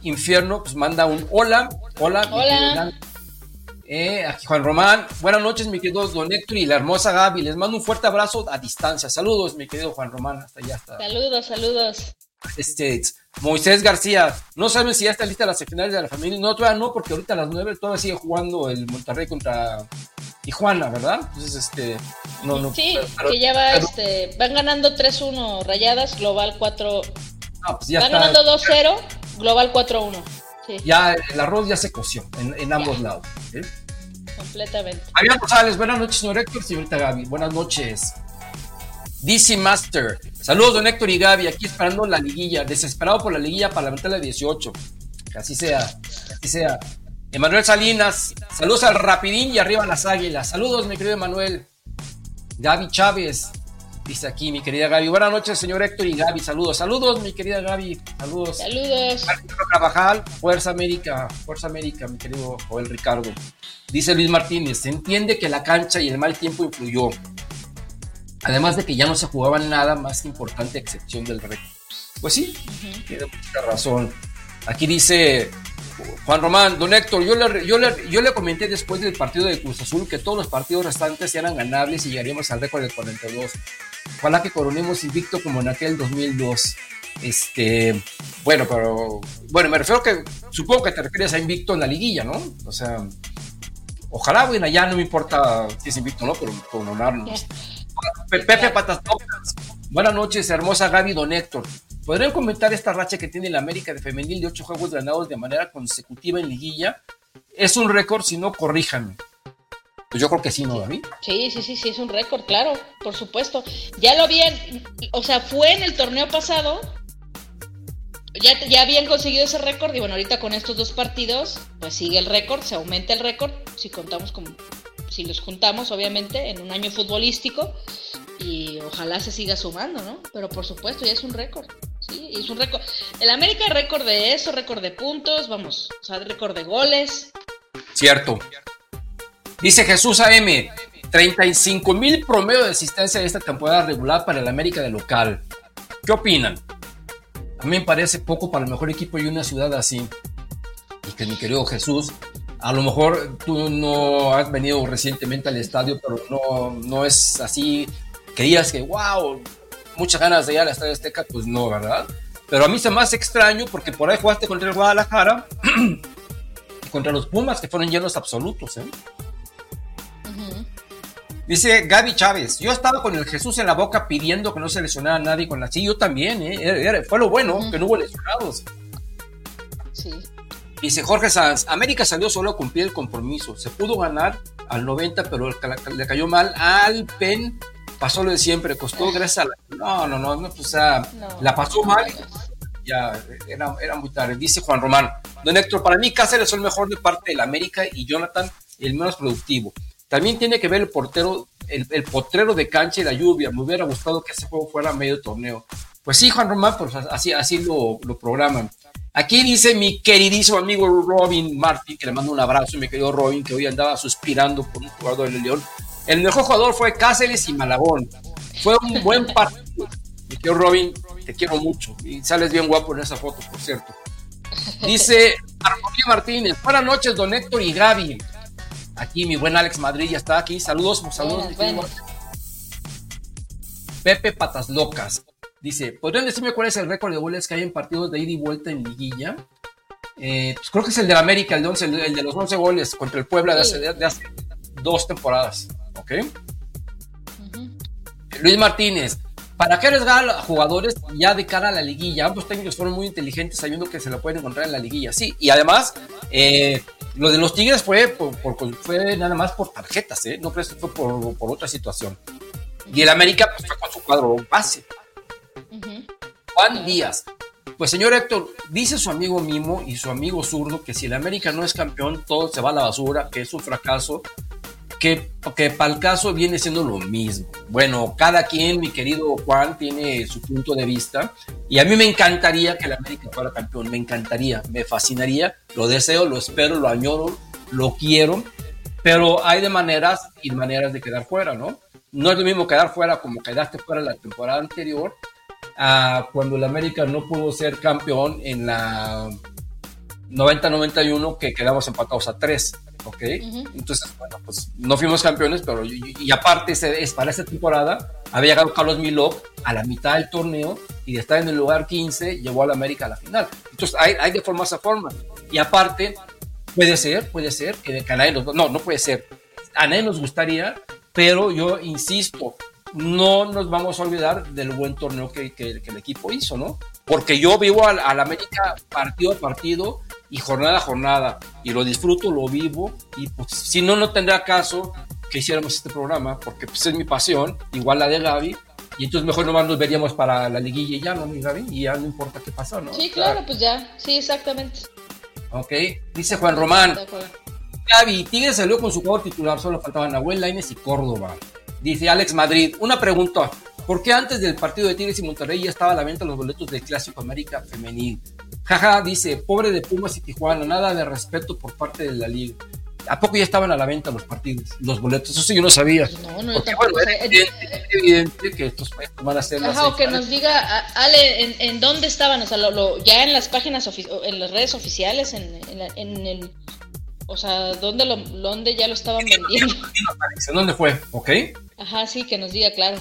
Infierno, pues manda un hola. Hola. Hola. Eh, aquí Juan Román, buenas noches, mi querido Don Héctor y la hermosa Gaby. Les mando un fuerte abrazo a distancia. Saludos, mi querido Juan Román, hasta allá. Hasta saludos, saludos. States. Moisés García, no saben si ya está lista la semifinales de la familia. No, todavía no, porque ahorita a las 9 todavía sigue jugando el Monterrey contra Tijuana, ¿verdad? Entonces, este, no, no. Sí, que ya va, este, van ganando 3-1 rayadas, global 4. Ah, pues ya van ganando 2-0, global 4-1. Sí. Ya el arroz ya se coció en, ambos lados. Completamente. Javier Rosales, buenas noches, señor Héctor, señorita Gaby, buenas noches. DC Master, saludos, don Héctor y Gaby, aquí esperando la liguilla, desesperado por la liguilla para la 18. Que así sea, que así sea. Emanuel Salinas, saludos al Rapidín y arriba las águilas. Saludos, mi querido Emanuel. Gaby Chávez, dice aquí mi querida Gaby. Buenas noches, señor Héctor y Gaby. Saludos, saludos, mi querida Gaby. Saludos. Saludos. Carvajal, Fuerza América, Fuerza América, mi querido Joel Ricardo. Dice Luis Martínez, se entiende que la cancha y el mal tiempo influyó. Además de que ya no se jugaba nada más importante a excepción del récord. Pues sí, tiene mucha razón. Aquí dice Juan Román, don Héctor, yo le, yo, le, yo le comenté después del partido de Cruz Azul que todos los partidos restantes eran ganables y llegaríamos al récord del 42. Ojalá que coronemos invicto como en aquel 2002. Este, bueno, pero, bueno, me refiero que, supongo que te refieres a invicto en la liguilla, ¿no? O sea, ojalá, bueno, ya no me importa si es invicto o no, pero coronarnos. Pepe Patas Buenas noches, hermosa Gaby Don Héctor. ¿Podrían comentar esta racha que tiene la América de femenil de ocho juegos ganados de manera consecutiva en liguilla? Es un récord, si no, corríjanme. Pues yo creo que sí, ¿no, David? Sí, sí, sí, sí, es un récord, claro, por supuesto. Ya lo habían, o sea, fue en el torneo pasado, ya, ya habían conseguido ese récord y bueno, ahorita con estos dos partidos, pues sigue el récord, se aumenta el récord, si contamos con, si los juntamos, obviamente, en un año futbolístico y ojalá se siga sumando, ¿no? Pero por supuesto, ya es un récord. Sí, es un récord. El América récord de eso, récord de puntos, vamos, o sea, récord de goles. Cierto. Dice Jesús AM, 35 mil promedio de asistencia de esta temporada regular para el América de local. ¿Qué opinan? A mí me parece poco para el mejor equipo y una ciudad así. Y que mi querido Jesús, a lo mejor tú no has venido recientemente al estadio, pero no, no es así. Querías que, wow, muchas ganas de ir a la Estadio Azteca, pues no, ¿verdad? Pero a mí se me hace extraño porque por ahí jugaste contra el Guadalajara y contra los Pumas, que fueron llenos absolutos, ¿eh? Dice Gaby Chávez, yo estaba con el Jesús en la boca pidiendo que no se lesionara a nadie con la... Sí, yo también, ¿eh? fue lo bueno, que no hubo lesionados. Sí. Dice Jorge Sanz, América salió solo a cumplir el compromiso. Se pudo ganar al 90, pero le cayó mal al PEN pasó lo de siempre, costó gracias a la... No, no, no, no pues, o sea, la pasó mal. Ya, era, era, muy tarde. Dice Juan Román, don Héctor, para mí Cáceres es el mejor de parte del América y Jonathan el menos productivo. También tiene que ver el portero, el, el, potrero de cancha y la lluvia. Me hubiera gustado que ese juego fuera medio torneo. Pues sí, Juan Román, pues así, así lo, lo programan. Aquí dice mi queridísimo amigo Robin Martin, que le mando un abrazo, mi querido Robin, que hoy andaba suspirando por un jugador del León. El mejor jugador fue Cáceres y Malagón. Fue un buen partido. Mi querido Robin, te quiero mucho. Y sales bien guapo en esa foto, por cierto. Dice Armonía Martínez. Buenas noches, don Héctor y Gaby. Aquí mi buen Alex Madrid ya está aquí. Saludos, saludos. Bueno. Pepe Patas Locas. Dice, ¿podrían decirme cuál es el récord de goles que hay en partidos de ida y vuelta en liguilla? Eh, pues creo que es el de América, el de, 11, el de los 11 goles contra el Puebla de, hace, de hace dos temporadas. ¿Ok? Uh -huh. Luis Martínez, ¿para qué arriesgar a jugadores ya de cara a la liguilla? Ambos técnicos fueron muy inteligentes sabiendo que se lo pueden encontrar en la liguilla. Sí, y además, eh, lo de los Tigres fue, por, por, fue nada más por tarjetas, ¿eh? No que fue por, por otra situación. Y el América pues, fue con su cuadro base. Juan Díaz. Pues señor Héctor, dice su amigo Mimo y su amigo zurdo que si el América no es campeón, todo se va a la basura, que es un fracaso, que, que para el caso viene siendo lo mismo. Bueno, cada quien, mi querido Juan, tiene su punto de vista y a mí me encantaría que el América fuera campeón, me encantaría, me fascinaría, lo deseo, lo espero, lo añoro, lo quiero, pero hay de maneras y maneras de quedar fuera, ¿no? No es lo mismo quedar fuera como quedaste fuera la temporada anterior, a cuando el América no pudo ser campeón en la 90-91 que quedamos empatados a 3, ¿ok? Uh -huh. Entonces, bueno, pues no fuimos campeones, pero y, y aparte ese, es, para esta temporada había llegado Carlos Milok a la mitad del torneo y de estar en el lugar 15 llevó al América a la final. Entonces hay, hay de forma esa forma. Y aparte, puede ser, puede ser que, que a nadie nos, no, no puede ser. A nadie nos gustaría, pero yo insisto, no nos vamos a olvidar del buen torneo que, que, que el equipo hizo, ¿no? Porque yo vivo al, al, América partido a partido y jornada a jornada y lo disfruto, lo vivo y pues si no, no tendrá caso que hiciéramos este programa porque pues es mi pasión, igual la de Gaby. Y entonces mejor nomás nos veríamos para la liguilla y ya, ¿no, mi Gaby? Y ya no importa qué pasó, ¿no? Sí, claro, pues ya, sí, exactamente. Ok, dice Juan Román. Gaby, Tigres salió con su jugador titular, solo faltaban Nahuel Laines y Córdoba. Dice Alex Madrid, una pregunta, ¿por qué antes del partido de Tigres y Monterrey ya estaba a la venta los boletos del Clásico América Femenil? Jaja, dice, pobre de Pumas y Tijuana, nada de respeto por parte de la liga. ¿A poco ya estaban a la venta los partidos, los boletos? Eso sí yo no sabía. No, no, Porque, bueno, es evidente, es evidente que estos van a ser las Ajá, o que nos diga, Ale, ¿en, en dónde estaban? O sea, lo, lo- ya en las páginas, en las redes oficiales, en, en, la- en el... O sea, ¿dónde, lo, ¿dónde ya lo estaban vendiendo? ¿en dónde fue? ¿Ok? Ajá, sí, que nos diga, claro.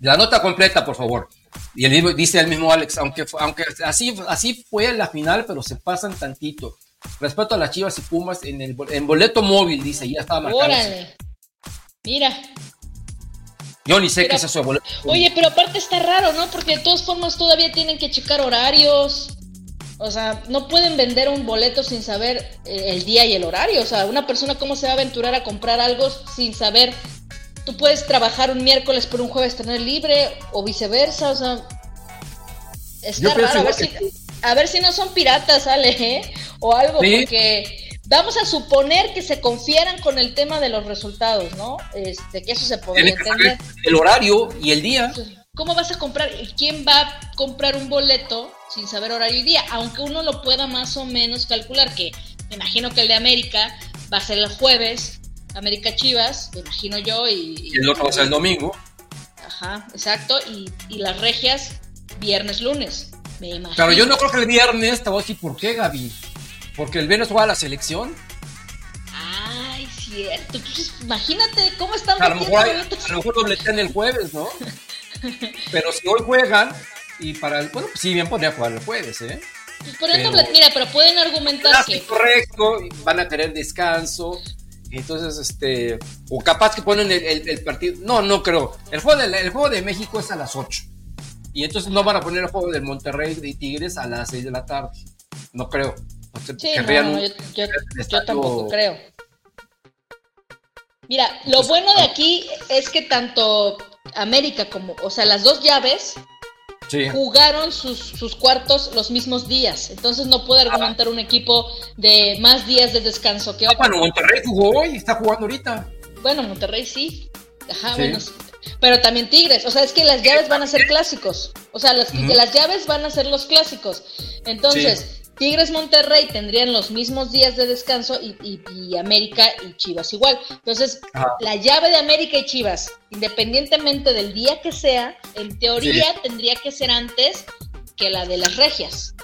La nota completa, por favor. Y el mismo- dice el mismo Alex, aunque, aunque así, así fue la final, pero se pasan tantito. Respeto a las Chivas y Pumas en el en boleto móvil, dice, ya estaba marcado. Órale. Mira. Yo ni sé Mira. qué es eso de boleto. Oye, pero aparte está raro, ¿no? Porque de todas formas todavía tienen que checar horarios. O sea, no pueden vender un boleto sin saber eh, el día y el horario. O sea, una persona cómo se va a aventurar a comprar algo sin saber. Tú puedes trabajar un miércoles por un jueves tener libre o viceversa. O sea, está raro. A ver, si, que a ver si no son piratas, Ale, ¿eh? O algo, Sí. porque vamos a suponer que se confieran con el tema de los resultados, ¿no? Este, que eso se podría entender. el horario y el día. ¿Cómo vas a comprar? y ¿Quién va a comprar un boleto sin saber horario y día? Aunque uno lo pueda más o menos calcular, que me imagino que el de América va a ser el jueves, América Chivas, me imagino yo, y... Y el otro va a ser el domingo. Ajá, exacto, y, y las regias, viernes, lunes, me imagino. Pero yo no creo que el viernes, te voy a decir por qué, Gaby. Porque el viernes juega la selección. Ay, cierto, entonces imagínate cómo están A lo mejor, hay- a lo mejor dobletean el jueves, ¿no? Pero si hoy juegan, y para el. Bueno, pues sí, bien podría jugar el jueves, ¿eh? Pues por ejemplo, pero- mira, pero pueden argumentar que... correcto, van a querer descanso. Entonces, este, o capaz que ponen el, el- el partido. No, no creo. El juego, de, el juego de México es a las 8. Y entonces no van a poner el juego del Monterrey de Tigres a las 6 de la tarde. No creo. O sea, Sí, no, querrían no, un- yo, tampoco creo. Mira, lo bueno de aquí es que tanto América como, o sea, las dos llaves Sí. jugaron sus, sus cuartos los mismos días. Entonces no puede argumentar un equipo de más días de descanso que Ah, otro. bueno, Monterrey jugó hoy, está jugando ahorita. Bueno, Monterrey sí. Ajá, Sí. bueno. Pero también Tigres. O sea, es que las llaves van a ser clásicos. O sea, las, las llaves van a ser los clásicos. Entonces, Tigres Monterrey tendrían los mismos días de descanso y, y- y América y Chivas igual. Entonces, Ajá. la llave de América y Chivas, independientemente del día que sea, en teoría tendría que ser antes que la de las regias.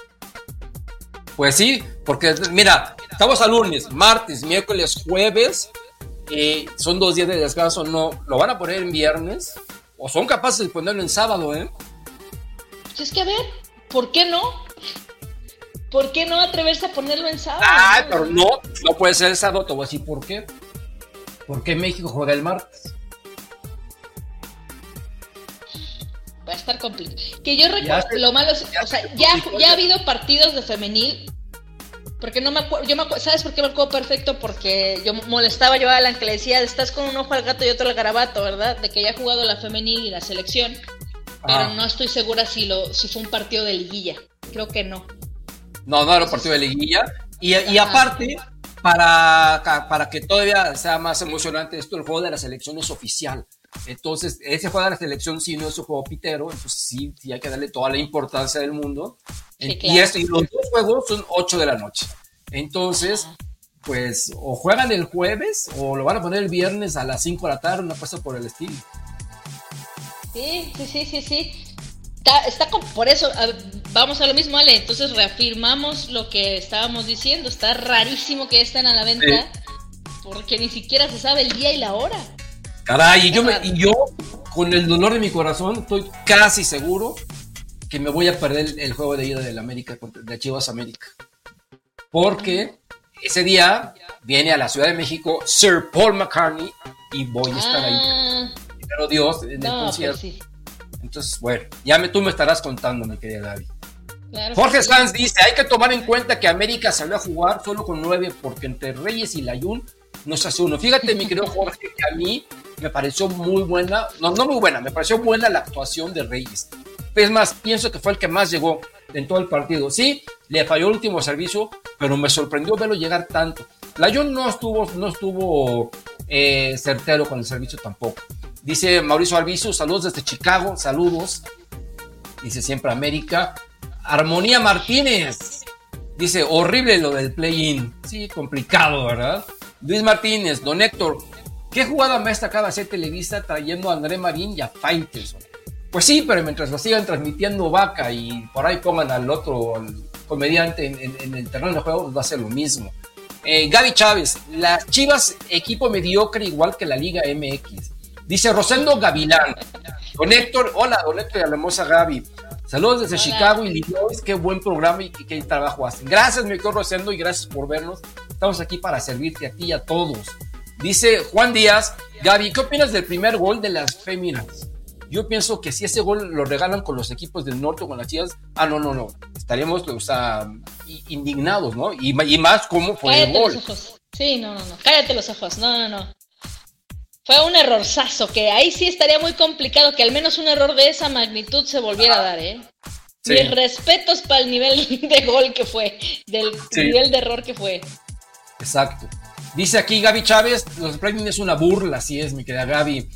Pues sí, porque mira, estamos a lunes, martes, miércoles, jueves. eh, son dos días de descanso, no. ¿Lo van a poner en viernes? ¿O son capaces de ponerlo en sábado, eh? Pues es que a ver, ¿por qué no? ¿Por qué no atreverse a ponerlo en sábado? No? pero no, no puede ser el sábado, te voy a decir por qué. Porque México juega el martes. Va a estar complicado. Que yo recuerdo, lo malo es, ya o sea, se ya, ya ha habido partidos de femenil, porque no me acuerdo, yo me acuerdo, ¿sabes por qué me acuerdo perfecto? Porque yo molestaba yo a Alan que le decía, estás con un ojo al gato y otro al garabato, ¿verdad? De que ya ha jugado la femenil y la selección, pero Ah. no estoy segura si lo si fue un partido de liguilla, creo que no. No, no era un partido de liguilla. Y, y aparte, para, para que todavía sea más emocionante esto, el juego de la selección es oficial. Entonces, ese juego de la selección sí no es un juego pitero, entonces sí, sí hay que darle toda la importancia del mundo. Sí, claro. y, esto, y los dos juegos son 8 de la noche. Entonces, pues, o juegan el jueves o lo van a poner el viernes a las 5 de la tarde, una cosa por el estilo. Sí, sí, sí, sí, sí. Está, está con- por eso, vamos a lo mismo, Ale. Entonces reafirmamos lo que estábamos diciendo. Está rarísimo que estén a la venta, porque ni siquiera se sabe el día y la hora. Caray, y yo, me- y yo, con el dolor de mi corazón, estoy casi seguro que me voy a perder el, el juego de ida del América de Chivas América. Porque ese día viene a la Ciudad de México Sir Paul McCartney y voy a estar ahí. Ah, Pero Dios, en el no, concierto. pues sí. Entonces, bueno, ya me, tú me estarás contando, mi querida Gaby. Claro Jorge. Sanz dice, hay que tomar en cuenta que América salió a jugar solo con nueve porque entre Reyes y Layún no se hace uno. Fíjate, mi querido Jorge, que a mí me pareció muy buena, no, no muy buena, me pareció buena la actuación de Reyes. Es más, pienso que fue el que más llegó en todo el partido. Sí, le falló el último servicio, pero me sorprendió verlo llegar tanto. Layón no estuvo, no estuvo eh, certero con el servicio tampoco. Dice Mauricio Alviso, saludos desde Chicago, saludos. Dice siempre América. Armonía Martínez. Dice, horrible lo del play-in. Sí, complicado, ¿verdad? Luis Martínez, don Héctor, ¿qué jugada maestra acaba de hacer Televisa trayendo a André Marín y a Faitelson? Pues sí, pero mientras lo sigan transmitiendo Vaca y por ahí pongan al otro comediante en, el terreno de juego, pues va a ser lo mismo. Eh, Gaby Chávez, las Chivas, equipo mediocre igual que la Liga MX. Dice Rosendo Gavilán. Don Héctor, hola, don Héctor y a la hermosa Gaby. Saludos desde Chicago, Illinois. Qué buen programa y qué, trabajo hacen. Gracias, mi doctor Rosendo, y gracias por vernos. Estamos aquí para servirte a ti y a todos. Dice Juan Díaz, Gaby, ¿qué opinas del primer gol de las féminas? Yo pienso que si ese gol lo regalan con los equipos del norte o con las chicas, ah, no, no, no, estaríamos, o sea, indignados, ¿no? Y, más como fue el gol. Los ojos. Sí, no, no, no, cállate los ojos, no, no, no. Fue un errorzazo, que ahí sí estaría muy complicado que al menos un error de esa magnitud se volviera a dar, ¿eh? Mis respetos para el nivel de gol que fue, del nivel de error que fue. Exacto. Dice aquí Gaby Chávez, los premios es una burla, así es, mi querida Gaby.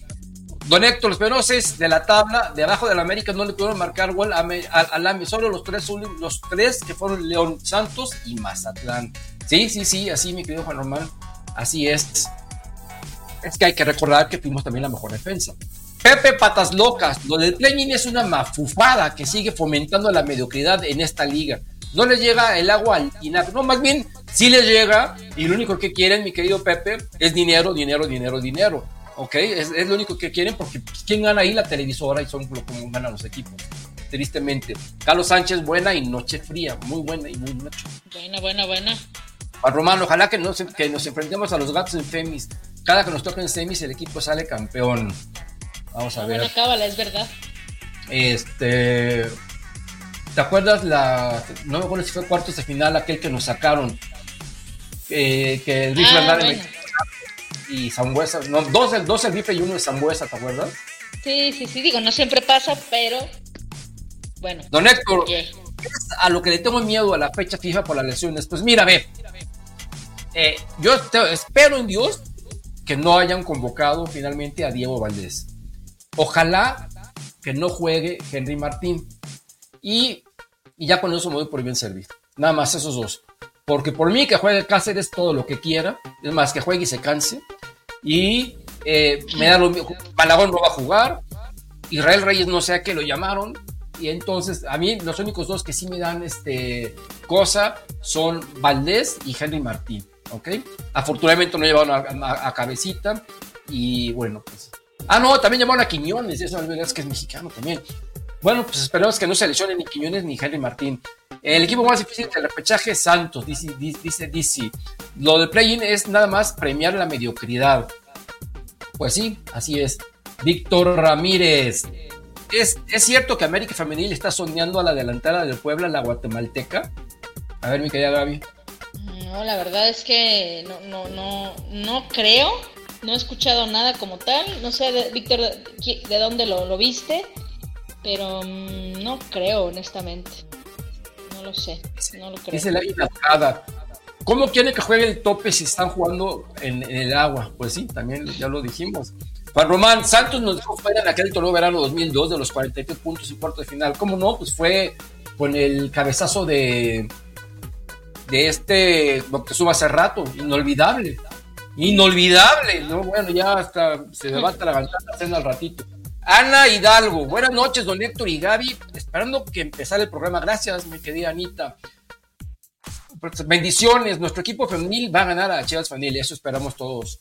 Don Héctor, los penoses de la tabla, de abajo de la América, no le pudieron marcar gol al AME, solo los tres, los tres que fueron León Santos y Mazatlán. Sí, sí, sí, así, mi querido Juan Román, así es es que hay que recordar que fuimos también la mejor defensa. Pepe Patas Locas, lo del play es una mafufada que sigue fomentando la mediocridad en esta liga. No le llega el agua al INAC, no, más bien sí le llega y lo único que quieren, mi querido Pepe, es dinero, dinero, dinero, dinero. ¿Ok? Es, lo único que quieren porque pues, ¿quién gana ahí? La televisora y son como ganan los equipos. Tristemente. Carlos Sánchez, buena y noche fría. Muy buena y muy noche. Buena, buena, buena. Romano, ojalá que, que nos enfrentemos a los gatos en Femis cada que nos toca en semis el equipo sale campeón. Vamos a ver. Bueno, cábala, es verdad. Este. ¿Te acuerdas la. No me acuerdo si fue cuartos de final aquel que nos sacaron? Eh, que el rifle ah, y Zambuesa. No, dos, el, dos el rifle y uno de Zambuesa, ¿te acuerdas? Sí, sí, sí, digo, no siempre pasa, pero. Bueno. Don Héctor, es a lo que le tengo miedo a la fecha fija por las lesiones. Pues mira, ve. Eh, yo espero en Dios que no hayan convocado finalmente a Diego Valdés. Ojalá que no juegue Henry Martín. Y, ya con eso me doy por bien servido. Nada más esos dos. Porque por mí que juegue Cáceres todo lo que quiera. Es más, que juegue y se canse. Y eh, me da lo mismo. Malagón no va a jugar. Israel Reyes no sé a qué lo llamaron. Y entonces, a mí los únicos dos que sí me dan este cosa son Valdés y Henry Martín. ¿Ok? Afortunadamente no llevaron a, Cabecita y bueno, pues... Ah, no, también llamaron a Quiñones, eso es que es mexicano también. Bueno, pues esperemos que no se lesionen ni Quiñones ni Henry Martín. El equipo más difícil del repechaje es Santos, dice, dice DC. Lo de play-in es nada más premiar la mediocridad. Pues sí, así es. Víctor Ramírez. ¿Es, ¿Es cierto que América Femenil está soñando a la delantera del Puebla, la guatemalteca? A ver, mi querida Gaby. No, la verdad es que no, no, no, no creo. No he escuchado nada como tal. No sé, Víctor, de, dónde lo, viste. Pero mm, no creo, honestamente. No lo sé. No lo creo. Dice la ¿Cómo quiere que juegue el tope si están jugando en, el agua? Pues sí, también ya lo dijimos. Juan Román, Santos nos dejó fuera en aquel torneo verano 2002 de los 43 puntos y cuarto de final. ¿Cómo no? Pues fue con el cabezazo de de este Moctezuma hace rato, inolvidable. Inolvidable, ¿no? Bueno, ya hasta se me va a atragantar la cena al ratito. Ana Hidalgo, buenas noches, don Héctor y Gaby. Esperando que empezara el programa. Gracias, mi querida Anita. Pues, bendiciones, nuestro equipo femenil va a ganar a Chivas Femenil, eso esperamos todos.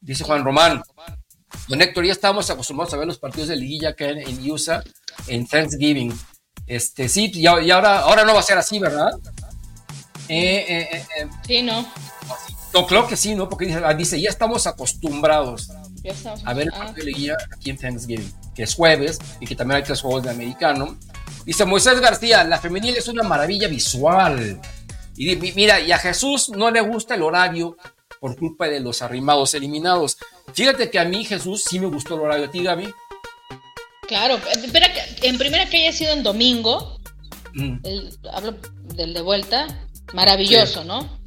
Dice Juan Román. Don Héctor, ya estamos acostumbrados a ver los partidos de liguilla que en, en USA en Thanksgiving. Este, sí, y, ahora, ahora no va a ser así, ¿verdad? Eh, eh, eh, sí, no. No, creo que sí, ¿no? Porque dice, ah, dice ya estamos acostumbrados a ver el partido de liguilla aquí en Thanksgiving, que es jueves y que también hay tres juegos de americano. Dice Moisés García, la femenil es una maravilla visual. Y mira, y a Jesús no le gusta el horario por culpa de los arrimados eliminados. Fíjate que a mí, Jesús, sí me gustó el horario. ¿A ti, Gaby? Claro, en primera que haya sido en domingo, mm. hablo del de vuelta, Maravilloso, ¿no?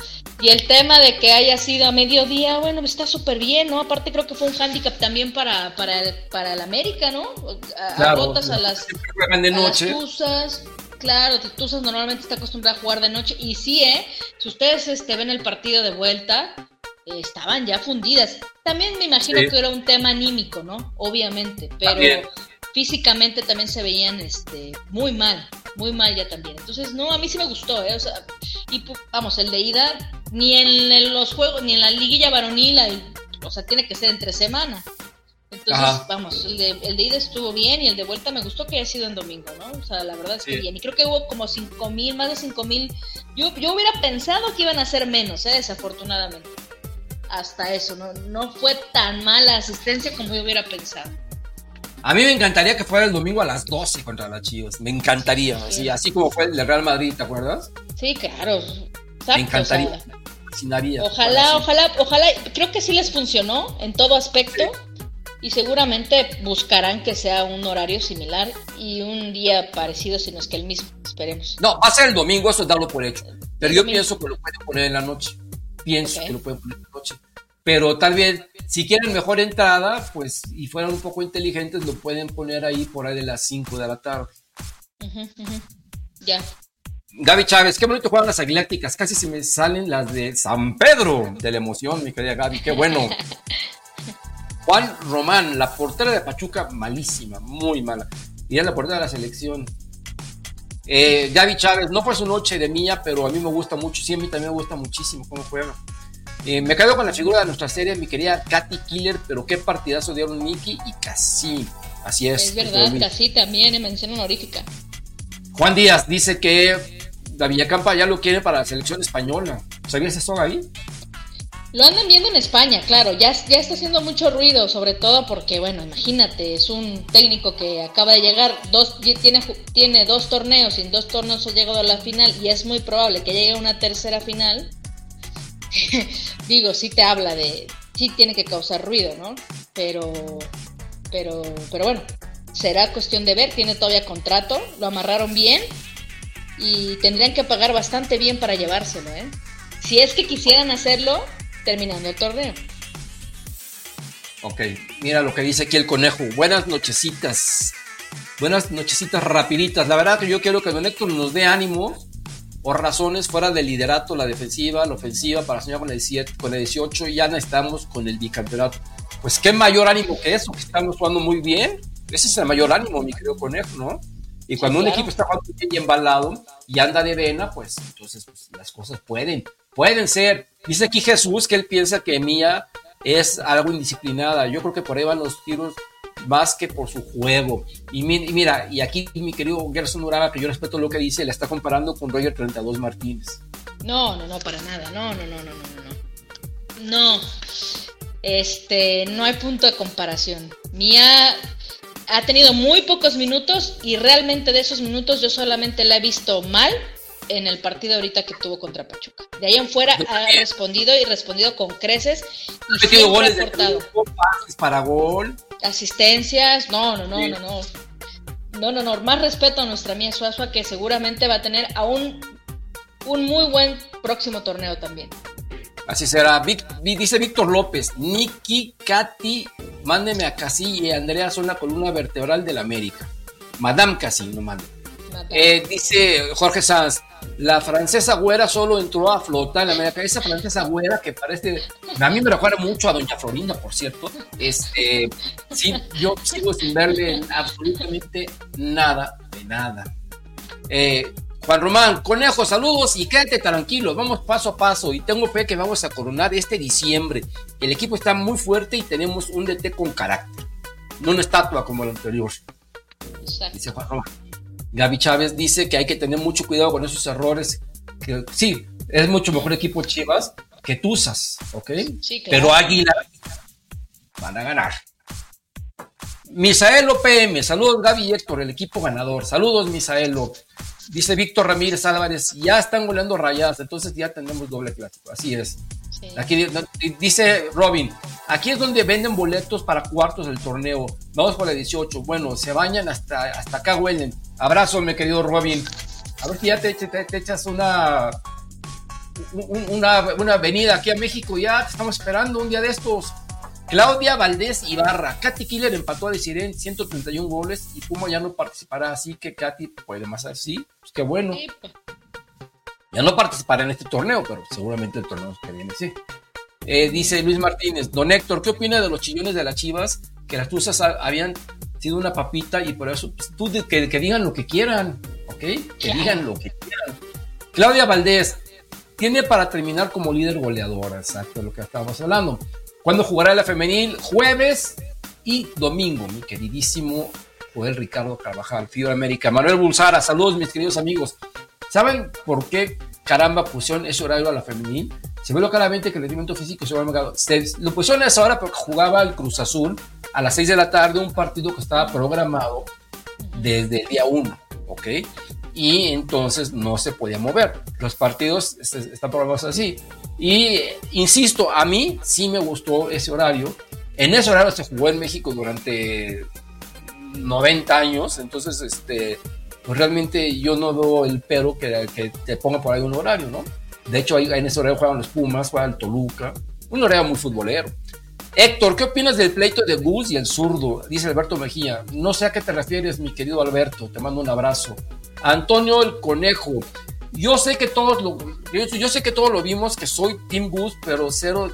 Y el tema de que haya sido a mediodía, bueno, está súper bien, ¿no? Aparte creo que fue un hándicap también para, para, el, para el América, ¿no? A, Claro, botas a las, de a las noche. Tuzas. Claro, Tuzas normalmente está acostumbrada a jugar de noche. Y sí, ¿eh? Si ustedes este, ven el partido de vuelta, eh, estaban ya fundidas. También me imagino Sí. que era un tema anímico, ¿no? Obviamente. Pero También. Físicamente también se veían este, muy mal. Muy mal ya también. Entonces, no, a mí sí me gustó, ¿eh? O sea, y vamos, el de ida, ni en, los juegos, ni en la liguilla varonil, o sea, tiene que ser entre semana. Entonces, Ajá. vamos, el de, el de ida estuvo bien y el de vuelta me gustó que haya sido en domingo, ¿no? O sea, la verdad es que Sí. bien. Y creo que hubo como cinco mil, más de cinco mil. Yo, yo hubiera pensado que iban a ser menos, ¿eh? Desafortunadamente. Hasta eso, ¿no? No fue tan mala asistencia como yo hubiera pensado. A mí me encantaría que fuera el domingo a las 12 contra las Chivas. Me encantaría. Así, así como fue el de Real Madrid, ¿te acuerdas? Sí, claro. Exacto, me encantaría. o sea, Fascinaría. Ojalá, ojalá, ojalá, creo que sí les funcionó en todo aspecto y seguramente buscarán que sea un horario similar y un día parecido, si no es que el mismo, esperemos. No, va a ser el domingo, eso es darlo por hecho. Pero yo pienso que lo pueden poner en la noche. Pienso que lo pueden poner en la noche. Pero tal vez, si quieren mejor entrada, pues, y fueran un poco inteligentes, lo pueden poner ahí por ahí de las 5 de la tarde. Ya. Gaby Chávez, qué bonito juegan las aguilácticas. Casi se me salen las de San Pedro de la emoción, mi querida Gaby. Qué bueno. Juan Román, la portera de Pachuca, malísima, muy mala. Y es la portera de la selección. Eh, Gaby Chávez, no fue su noche de mía, pero a mí me gusta mucho. Sí, a mí también me gusta muchísimo cómo juega. Eh, me quedo con la figura de nuestra serie, mi querida Katy Killer, pero qué partidazo dieron Nicky y Casi. Así es. Es verdad, casi también, eh, mención honorífica. Juan Díaz dice que la Villacampa ya lo quiere para la selección española. ¿Sabías eso, Gaby? Lo andan viendo en España, claro, ya, ya está haciendo mucho ruido, sobre todo porque, bueno, imagínate, es un técnico que acaba de llegar, dos, tiene, tiene dos torneos, y en dos torneos ha llegado a la final y es muy probable que llegue a una tercera final. Digo, sí te habla de, sí tiene que causar ruido, ¿no? Pero, pero, pero bueno, será cuestión de ver, tiene todavía contrato, lo amarraron bien y tendrían que pagar bastante bien para llevárselo, ¿eh? Si es que quisieran hacerlo terminando el torneo. Ok, mira lo que dice aquí el conejo. Buenas nochecitas. Buenas nochecitas rapiditas. La verdad que yo quiero que Don Héctor nos dé ánimo o razones fuera del liderato, la defensiva, la ofensiva para soñar con el 17, con el 18 y ya estamos con el bicampeonato. Pues qué mayor ánimo que eso, que estamos jugando muy bien. Ese es el mayor ánimo, mi querido conejo, ¿no? Y cuando Sí, un claro. equipo está jugando bien y embalado y anda de vena, pues entonces pues, las cosas pueden, pueden ser. Dice aquí Jesús que él piensa que Mía es algo indisciplinada. Yo creo que por ahí van los tiros más que por su juego. Y, mi- y mira, y aquí mi querido Gerson Uraba, que yo respeto lo que dice, le está comparando con Roger 32 Martínez. No, no, no, para nada. No, no, no, no, no, no. No. Este, no hay punto de comparación. Mía ha tenido muy pocos minutos y realmente de esos minutos yo solamente la he visto mal en el partido ahorita que tuvo contra Pachuca. De ahí en fuera ha respondido y respondido con creces y Ha metido siempre ha goles de aportado. pases para gol. asistencias, no, no, no, Sí. no, no. No, no, no, más respeto a nuestra mía Suazua que seguramente va a tener aún un muy buen próximo torneo también. Así será. Vic- dice Víctor López, Nicky, Katy, mándeme a Casi y Andrea son la columna vertebral del América. Madame Casi, no mande. Eh, dice Jorge Sanz, la francesa güera solo entró a flotar en la América. Esa francesa güera que parece, a mí me recuerda mucho a Doña Florinda, por cierto. Este, sí, yo sigo sin verle absolutamente nada de nada. Eh, Juan Román, conejo, saludos y quédate tranquilo, vamos paso a paso y tengo fe que vamos a coronar este diciembre. El equipo está muy fuerte y tenemos un DT con carácter, no una estatua como el anterior dice Juan Román. Gaby Chávez dice que hay que tener mucho cuidado con esos errores. Que, sí, es mucho mejor equipo Chivas que Tuzas, ¿ok? Sí, claro. Pero Águila van a ganar. Misaelo PM, saludos Gaby y Héctor, el equipo ganador. Saludos Misaelo. Dice Víctor Ramírez Álvarez, ya están goleando rayadas, entonces ya tenemos doble clásico. Así es. Sí. Aquí di- dice Robin, aquí es donde venden boletos para cuartos del torneo. Vamos por la 18. Bueno, se bañan hasta, hasta acá huelen. Abrazo, mi querido Robin. A ver si ya te, te- te echas una una, una venida aquí a México, ya te estamos esperando un día de estos. Claudia Valdés Ibarra, Katy Killer empató a decir en 131 goles y Puma ya no participará, así que Katy puede más así, pues qué bueno. Pues. Ya no participará en este torneo, pero seguramente el torneo que viene sí. Eh, dice Luis Martínez, don Héctor, ¿qué opina de los chillones de las chivas? Que las tuzas habían sido una papita y por eso, pues, tú que, digan lo que quieran, ¿ok? Que digan lo que quieran. Claudia Valdés, tiene para terminar como líder goleadora, exacto, lo que estábamos hablando. ¿Cuándo jugará la femenil? Jueves y domingo, mi queridísimo Joel Ricardo Carvajal, Fibra América. Manuel Bulsara, saludos mis queridos amigos. ¿Saben por qué caramba pusieron ese horario a la femenil? Se ve claramente que el rendimiento físico se, se lo pusieron a esa hora porque jugaba el Cruz Azul a las 6 de la tarde, un partido que estaba programado desde el día 1, ¿ok? Y entonces no se podía mover. Los partidos están programados así. Y insisto, a mí sí me gustó ese horario. En ese horario se jugó en México durante 90 años, entonces este, pues realmente yo no veo el pero que, que te ponga por ahí un horario, ¿no? De hecho, ahí, en ese horario juegan los Pumas, juega el Toluca, un horario muy futbolero. Héctor, ¿qué opinas del pleito de Gus y el zurdo? Dice Alberto Mejía. No sé a qué te refieres, mi querido Alberto. Te mando un abrazo. Antonio el Conejo. Yo sé que todos lo, yo, sé que todos lo vimos, que soy Team Gus, pero cero,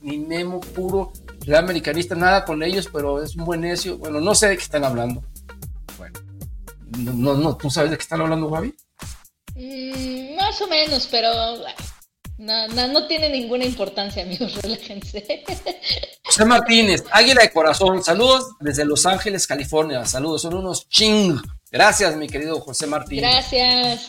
ni Memo puro, el americanista, nada con ellos, pero es un buen necio. Bueno, no sé de qué están hablando. Bueno, no, no, ¿tú sabes de qué están hablando, Gaby? Mm, más o menos, pero no, no, tiene ninguna importancia, amigos, relájense. José Martínez, Águila de Corazón, saludos desde Los Ángeles, California, saludos, son unos ching. Gracias, mi querido José Martínez. Gracias.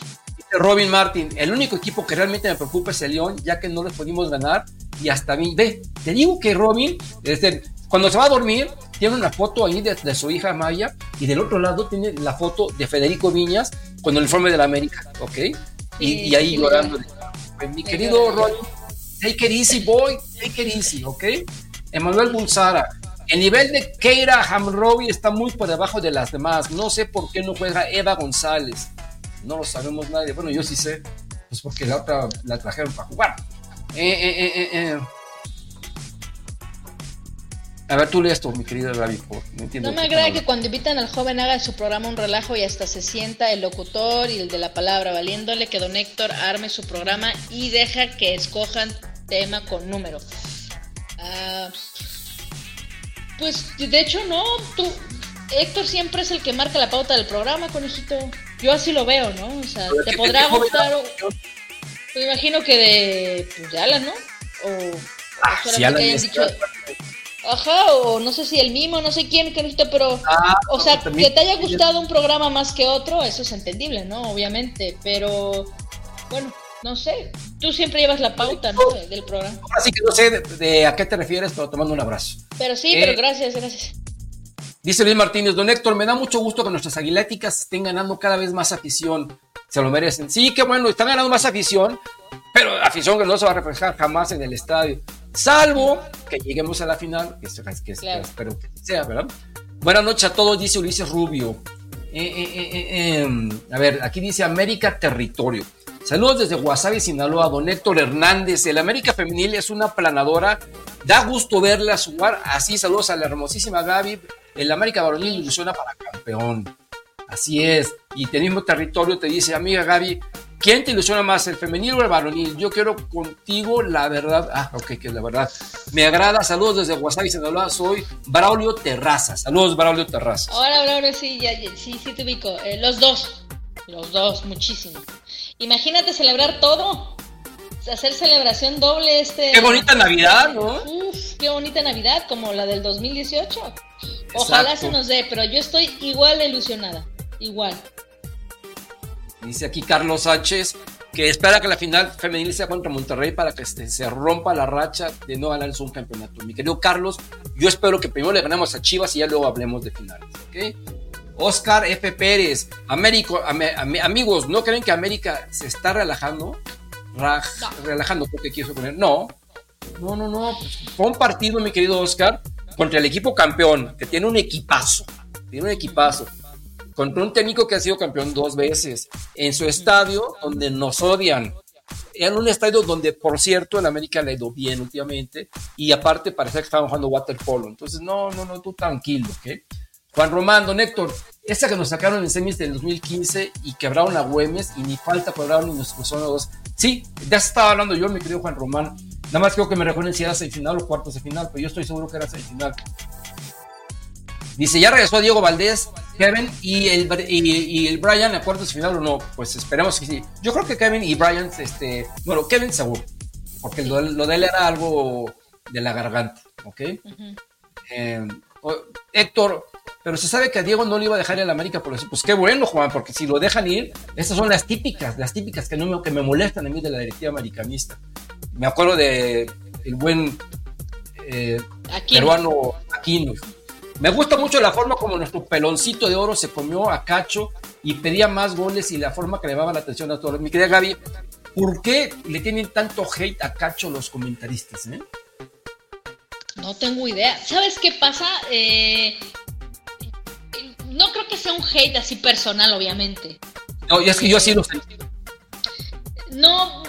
Robin Martin, el único equipo que realmente me preocupa es el León, ya que no les pudimos ganar y hasta mí, ve, te digo que Robin, desde, cuando se va a dormir, tiene una foto ahí de, su hija Maya y del otro lado tiene la foto de Federico Viñas con el uniforme de la América, ¿ok? Y, ahí llorando. Mi querido Robin, take it easy, boy, take it easy, ¿ok? Emanuel Bulsara, el nivel de Keira Hamrobi está muy por debajo de las demás. No sé por qué no juega Eva González no lo sabemos nadie. Bueno, yo sí sé, pues porque la otra la trajeron para jugar. Eh, eh, eh, a ver, tú lees esto, mi querida Gaby, no entiendo. No me agrada que cuando invitan al joven haga su programa un relajo y hasta se sienta el locutor y el de la palabra, valiéndole que don Héctor arme su programa y deja que escojan tema con número. Ah, pues de hecho no, tú, Héctor siempre es el que marca la pauta del programa, conejito. Yo así lo veo, ¿no? O sea, te podrá gustar. Me imagino que de. Pues de Alan, ¿no? O. Ah, que hayan dicho. Ajá, o no sé si el mismo, no sé quién, conejito, pero. Ah, o sea, que te haya gustado un programa más que otro, eso es entendible, ¿no? Obviamente, pero. Bueno, no sé. Tú siempre llevas la pauta, ¿no? Del programa. Así que no sé de, a qué te refieres, pero te mando un abrazo. Pero sí, pero eh, gracias, gracias. Dice Luis Martínez, don Héctor, me da mucho gusto que nuestras aguiléticas estén ganando cada vez más afición. Se lo merecen. Sí, qué bueno, están ganando más afición, pero afición que no se va a reflejar jamás en el estadio. Salvo que lleguemos a la final, que, espero que sea, ¿verdad? Buenas noches a todos, dice Ulises Rubio. Eh, eh, eh, a ver, aquí dice América Territorio. Saludos desde Guasave, Sinaloa, don Héctor Hernández. El América Femenil es una planadora. Da gusto verla jugar así. Saludos a la hermosísima Gaby el América Varonil ilusiona para campeón. Así es. Y el mismo territorio te dice, amiga Gaby, ¿quién te ilusiona más, el femenil o el varonil? Yo quiero contigo la verdad. Ah, ok, que la verdad. Me agrada. Saludos desde Guasave, Sinaloa. Soy Braulio Terraza. Saludos, Braulio Terraza. Hola, Braulio, sí, ya, sí, sí te ubico. Eh, los dos. Los dos, muchísimo. Imagínate celebrar todo hacer celebración doble este. Qué bonita Navidad, ¿no? Uf, qué bonita Navidad, como la del 2018. Ojalá se nos dé, pero yo estoy igual ilusionada. Igual. Dice aquí Carlos Sánchez que espera que la final femenil sea contra Monterrey para que este, se rompa la racha de no ganar un campeonato. Mi querido Carlos, yo espero que primero le ganemos a Chivas y ya luego hablemos de finales, ¿ok? Oscar F. Pérez, Américo, amigos, ¿no creen que América se está relajando? Relajando, porque quiso poner. No, no, no, no. Fue un partido, mi querido Oscar, contra el equipo campeón, que tiene un equipazo. Tiene un equipazo. Contra un técnico que ha sido campeón dos veces. En su estadio, donde nos odian. en un estadio donde, por cierto, en América le ha ido bien últimamente y aparte parecía que estaban jugando waterpolo. Entonces, no, no, no, tú tranquilo, ¿ok? Juan Román, don Héctor, esa que nos sacaron en semis del 2015 y quebraron a Güemes y ni falta quebraron ni nos dos. Sí, ya estaba hablando yo, mi querido Juan Román. Nada más creo que me recuerden si era semifinal o cuartos de final, pero yo estoy seguro que era semifinal. Dice, ya regresó Diego Valdés, Kevin y el, y, el Brian a cuartos de final o no. Pues esperemos que sí. Yo creo que Kevin y Brian, este, bueno, Kevin seguro, porque lo, de él era algo de la garganta, ¿ok? Eh, Héctor, pero se sabe que a Diego no le iba a dejar el América por eso. Pues qué bueno, Juan, porque si lo dejan ir, estas son las típicas, las típicas que, no me, que me molestan a mí de la directiva americanista. Me acuerdo de el buen eh, peruano Aquino. Me gusta mucho la forma como nuestro peloncito de oro se comió a Cacho y pedía más goles y la forma que le daba la atención a todos. Mi querida Gaby, ¿por qué le tienen tanto hate a Cacho los comentaristas? Eh? No tengo idea. ¿Sabes qué pasa? Eh, no creo que sea un hate así personal, obviamente. No, y es que yo así lo sentí. No,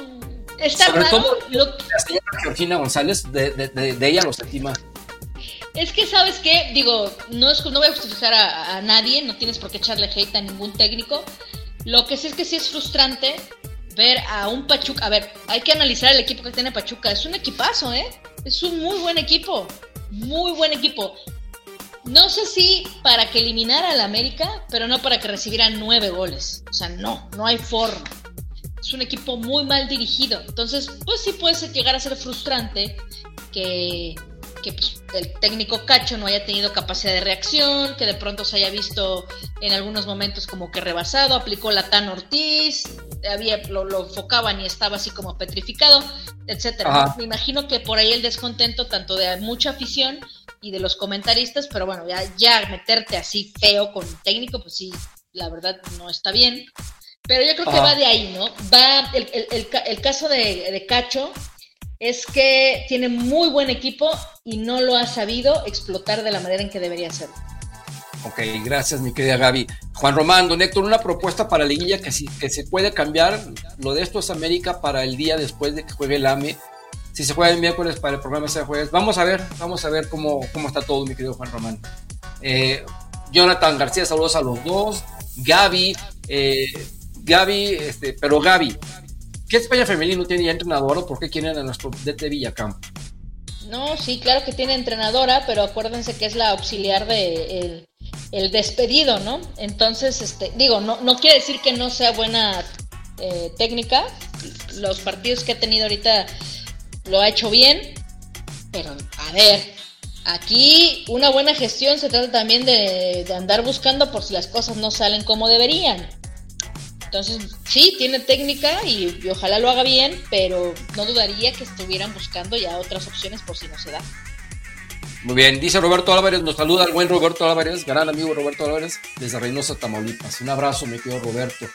está Sobre Todo La señora Georgina González, de, ella lo sentí más. Es que, ¿sabes qué? Digo, no, es, no voy a justificar a, nadie, no tienes por qué echarle hate a ningún técnico. Lo que sí es que sí es frustrante ver a un Pachuca. A ver, hay que analizar el equipo que tiene Pachuca. Es un equipazo, ¿eh? Es un muy buen equipo. Muy buen equipo. No sé si para que eliminara al América, pero no para que recibiera nueve goles. O sea, no, no hay forma. Es un equipo muy mal dirigido. Entonces, pues sí puede llegar a ser frustrante que, pues, el técnico Cacho no haya tenido capacidad de reacción, que de pronto se haya visto en algunos momentos como que rebasado, aplicó la Tan Ortiz, había, lo, lo enfocaban y estaba así como petrificado, etcétera. Me imagino que por ahí el descontento tanto de mucha afición y de los comentaristas, pero bueno, ya, ya meterte así feo con un técnico, pues sí, la verdad no está bien. Pero yo creo que va de ahí, ¿no? Va, el, el, el, caso de, de, Cacho es que tiene muy buen equipo y no lo ha sabido explotar de la manera en que debería ser. Ok, gracias mi querida Gaby. Juan Román, don Héctor, una propuesta para la liguilla que, si, que se puede cambiar, lo de esto es América para el día después de que juegue el AME si se juega el miércoles para el programa sea jueves. Vamos a ver, vamos a ver cómo, cómo está todo, mi querido Juan Román. Eh, Jonathan García, saludos a los dos. Gaby, eh, Gaby, este, pero Gaby, ¿qué España femenino tiene ya entrenador o por qué quieren a nuestro DT Villacampo? No, sí, claro que tiene entrenadora, pero acuérdense que es la auxiliar de el, despedido, ¿no? Entonces, este, digo, no, no quiere decir que no sea buena eh, técnica. Los partidos que ha tenido ahorita lo ha hecho bien, pero a ver, aquí una buena gestión se trata también de, andar buscando por si las cosas no salen como deberían. Entonces, sí, tiene técnica y, ojalá lo haga bien, pero no dudaría que estuvieran buscando ya otras opciones por si no se da. Muy bien, dice Roberto Álvarez, nos saluda el buen Roberto Álvarez, gran amigo Roberto Álvarez, desde Reynosa, Tamaulipas. Un abrazo, mi querido Roberto.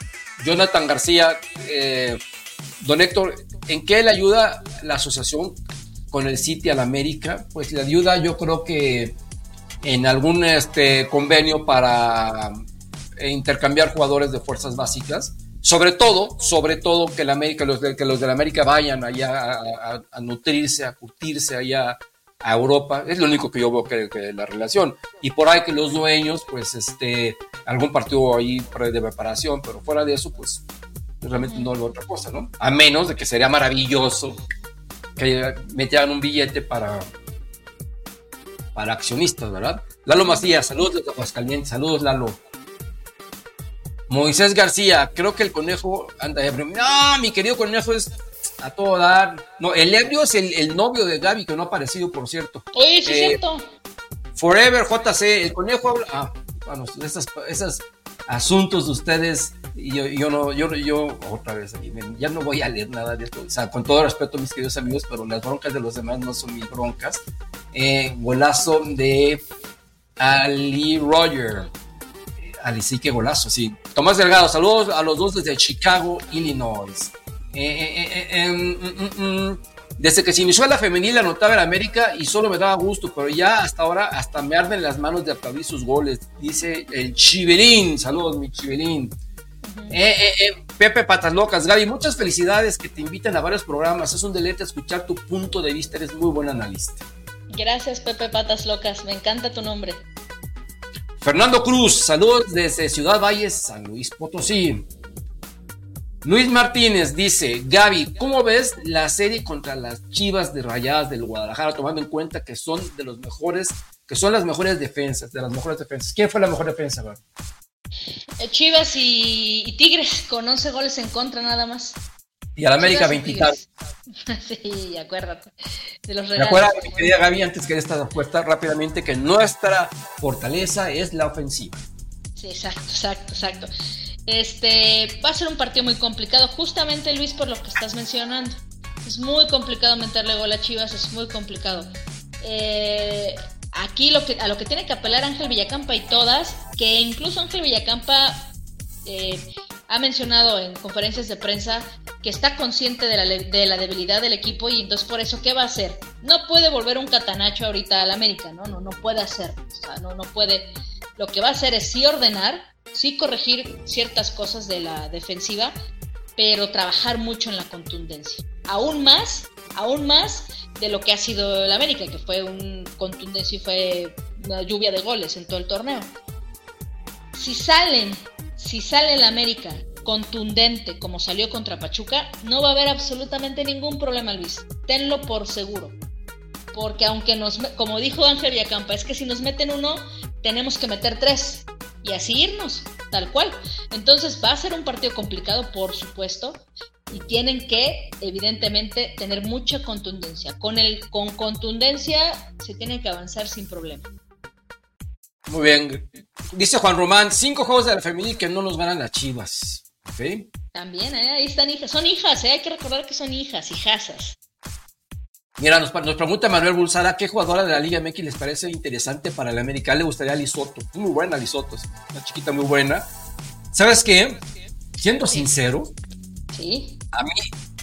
Jonathan García, eh, Don Héctor, ¿en qué le ayuda la asociación con el City al América? Pues le ayuda yo creo que en algún este, convenio para eh, intercambiar jugadores de fuerzas básicas. Sobre todo, sobre todo que, el América, los de, que los de la América vayan allá a, nutrirse, a curtirse allá a Europa. Es lo único que yo veo que, que, la relación. Y por ahí que los dueños, pues, este, algún partido ahí de preparación, pero fuera de eso, pues, realmente no lo otra cosa, ¿no? A menos de que sería maravilloso que metieran un billete para, para accionistas, ¿verdad? Lalo Macías, saludos desde Aguascalientes, saludos Lalo. Moisés García, creo que el conejo anda ebrio. No, mi querido conejo es a todo dar. No, el ebrio es el, novio de Gaby, que no ha aparecido, por cierto. Oye, sí es eh, cierto. Forever JC, el conejo habla. Ah, bueno, esas, esas asuntos de ustedes y yo, yo no, yo, yo, otra vez, ya no voy a leer nada de esto, o sea, con todo respeto mis queridos amigos, pero las broncas de los demás no son mis broncas. Eh, golazo de Ali Roger. Eh, Ali, sí, que golazo, sí. Tomás Delgado, saludos a los dos desde Chicago, Illinois. Eh, eh mm, mm, mm, desde que se inició la femenil anotaba en América y solo me daba gusto, pero ya hasta ahora hasta me arden las manos de aplaudir sus goles. Dice el Chiverín. Saludos, mi Chiverín. Eh, eh, eh, Pepe Patas Locas, Gaby, muchas felicidades que te inviten a varios programas. Es un deleite escuchar tu punto de vista, eres muy buen analista. Gracias, Pepe Patas Locas, me encanta tu nombre. Fernando Cruz, saludos desde Ciudad Valles, San Luis Potosí. Luis Martínez dice, Gaby, ¿cómo ves la serie contra las Chivas de Rayadas del Guadalajara, tomando en cuenta que son de los mejores, que son las mejores defensas, de las mejores defensas? ¿Quién fue la mejor defensa, Gaby? Eh, Chivas y, Tigres con 11 goles en contra nada más. Y al América 20 Sí, acuérdate. De los regalos. Recuerda, mi querida Gaby, antes que esta respuesta rápidamente, que nuestra fortaleza es la ofensiva. Sí, exacto, exacto, exacto. Este va a ser un partido muy complicado, justamente Luis, por lo que estás mencionando. Es muy complicado meterle gol a Chivas, es muy complicado. Eh, aquí a lo que tiene que apelar Ángel Villacampa y todas, que incluso Ángel Villacampa eh, ha mencionado en conferencias de prensa que está consciente de la, de la, debilidad del equipo y entonces por eso, ¿qué va a hacer? No puede volver un catanacho ahorita al América, ¿no? No, no puede hacerlo. O sea, no, no puede. Lo que va a hacer es sí ordenar, sí corregir ciertas cosas de la defensiva, pero trabajar mucho en la contundencia. Aún más, aún más de lo que ha sido el América, que fue un contundencia y fue una lluvia de goles en todo el torneo. Si salen, si sale el América contundente como salió contra Pachuca, no va a haber absolutamente ningún problema, Luis. Tenlo por seguro. Porque aunque nos, como dijo Ángel Villacampa, es que si nos meten uno, tenemos que meter tres y así irnos, tal cual. Entonces va a ser un partido complicado, por supuesto, y tienen que, evidentemente, tener mucha contundencia. Con, el, con contundencia se tiene que avanzar sin problema. Muy bien. Dice Juan Román, cinco juegos de la femenil que no nos ganan las chivas. También, ¿eh? ahí están hijas. Son hijas, ¿eh? hay que recordar que son hijas, hijasas. Mira, nos, pregunta Manuel Bulsara, ¿qué jugadora de la Liga MX les parece interesante para el América? Le gustaría Lisoto. Muy buena Lisoto, una chiquita muy buena. ¿Sabes qué? Siendo sincero, ¿Sí? a mí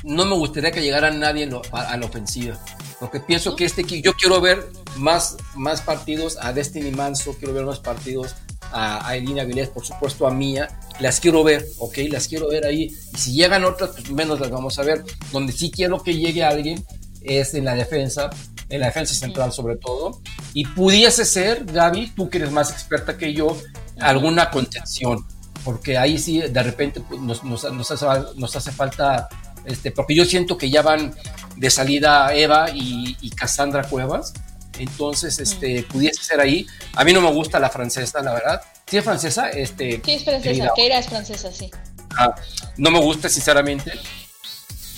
no me gustaría que llegara nadie a la ofensiva. Porque pienso que este equipo, yo quiero ver más, más partidos a Destiny Manso, quiero ver más partidos a, a Elina Vilés, por supuesto a Mía, las quiero ver, ok, las quiero ver ahí. Y si llegan otras, pues menos las vamos a ver. Donde sí quiero que llegue alguien es en la defensa, en la defensa central sobre todo. Y pudiese ser, Gaby, tú que eres más experta que yo, alguna contención. Porque ahí sí, de repente pues, nos, nos, nos, hace, nos hace falta, este, porque yo siento que ya van de salida Eva y, y Cassandra Cuevas. Entonces, este, pudiese ser ahí. A mí no me gusta la francesa, la verdad. ¿Sí es francesa? Este, sí, es francesa. Keira es francesa, sí. Ah, no me gusta, sinceramente.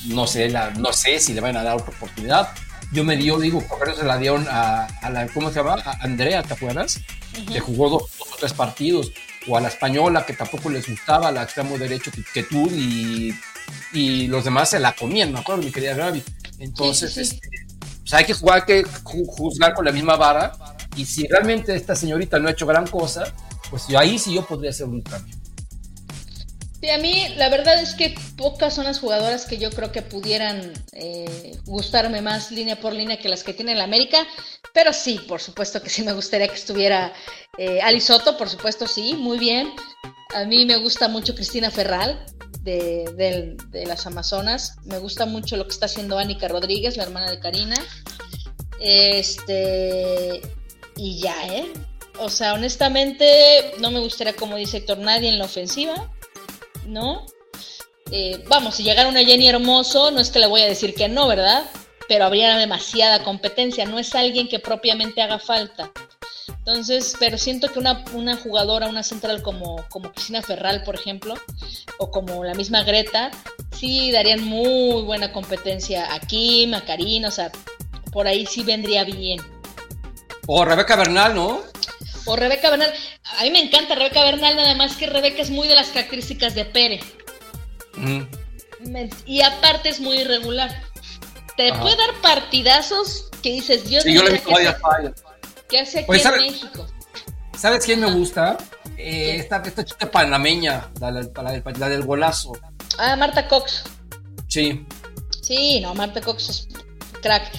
No sé, la, no sé si le van a dar otra oportunidad. Yo me dio, digo, por eso se la dieron a, a, la, ¿cómo se llama? A Andrea, ¿te acuerdas? Que jugó dos, o tres partidos. O a la española, que tampoco les gustaba, la extremo derecho que, tú, y, y, los demás se la comían, me acuerdo, mi querida Gaby. Entonces, Este, pues hay que jugar, que juzgar con la misma vara. Y si realmente esta señorita no ha hecho gran cosa, pues yo ahí sí yo podría hacer un cambio. Sí, a mí la verdad es que pocas son las jugadoras que yo creo que pudieran eh, gustarme más línea por línea que las que tiene el América, pero sí, por supuesto que sí me gustaría que estuviera eh, Ali Soto, por supuesto sí, muy bien. A mí me gusta mucho Cristina Ferral de, las Amazonas, me gusta mucho lo que está haciendo Anika Rodríguez, la hermana de Karina. Este, y ya, ¿eh? O sea, honestamente, no me gustaría, como dice Héctor, nadie en la ofensiva, ¿no? Eh, vamos, si llegara una Jenny Hermoso, no es que le voy a decir que no, ¿verdad? Pero habría demasiada competencia, no es alguien que propiamente haga falta. Entonces, pero siento que una, una jugadora, una central como, como Cristina Ferral, por ejemplo, o como la misma Greta, sí darían muy buena competencia a Kim, a o sea, por ahí sí vendría bien. O Rebeca Bernal, ¿no? O Rebeca Bernal. A mí me encanta Rebeca Bernal, nada más que Rebeca es muy de las características de Pere. Y aparte es muy irregular. Te puede dar partidazos que dices, Dios sí, yo le ¿qué, ¿qué hace aquí en México? ¿Sabes quién me gusta? Eh, esta, esta, chica panameña, la, la, del golazo. Ah, Marta Cox. Sí. Sí, no, Marta Cox es crack.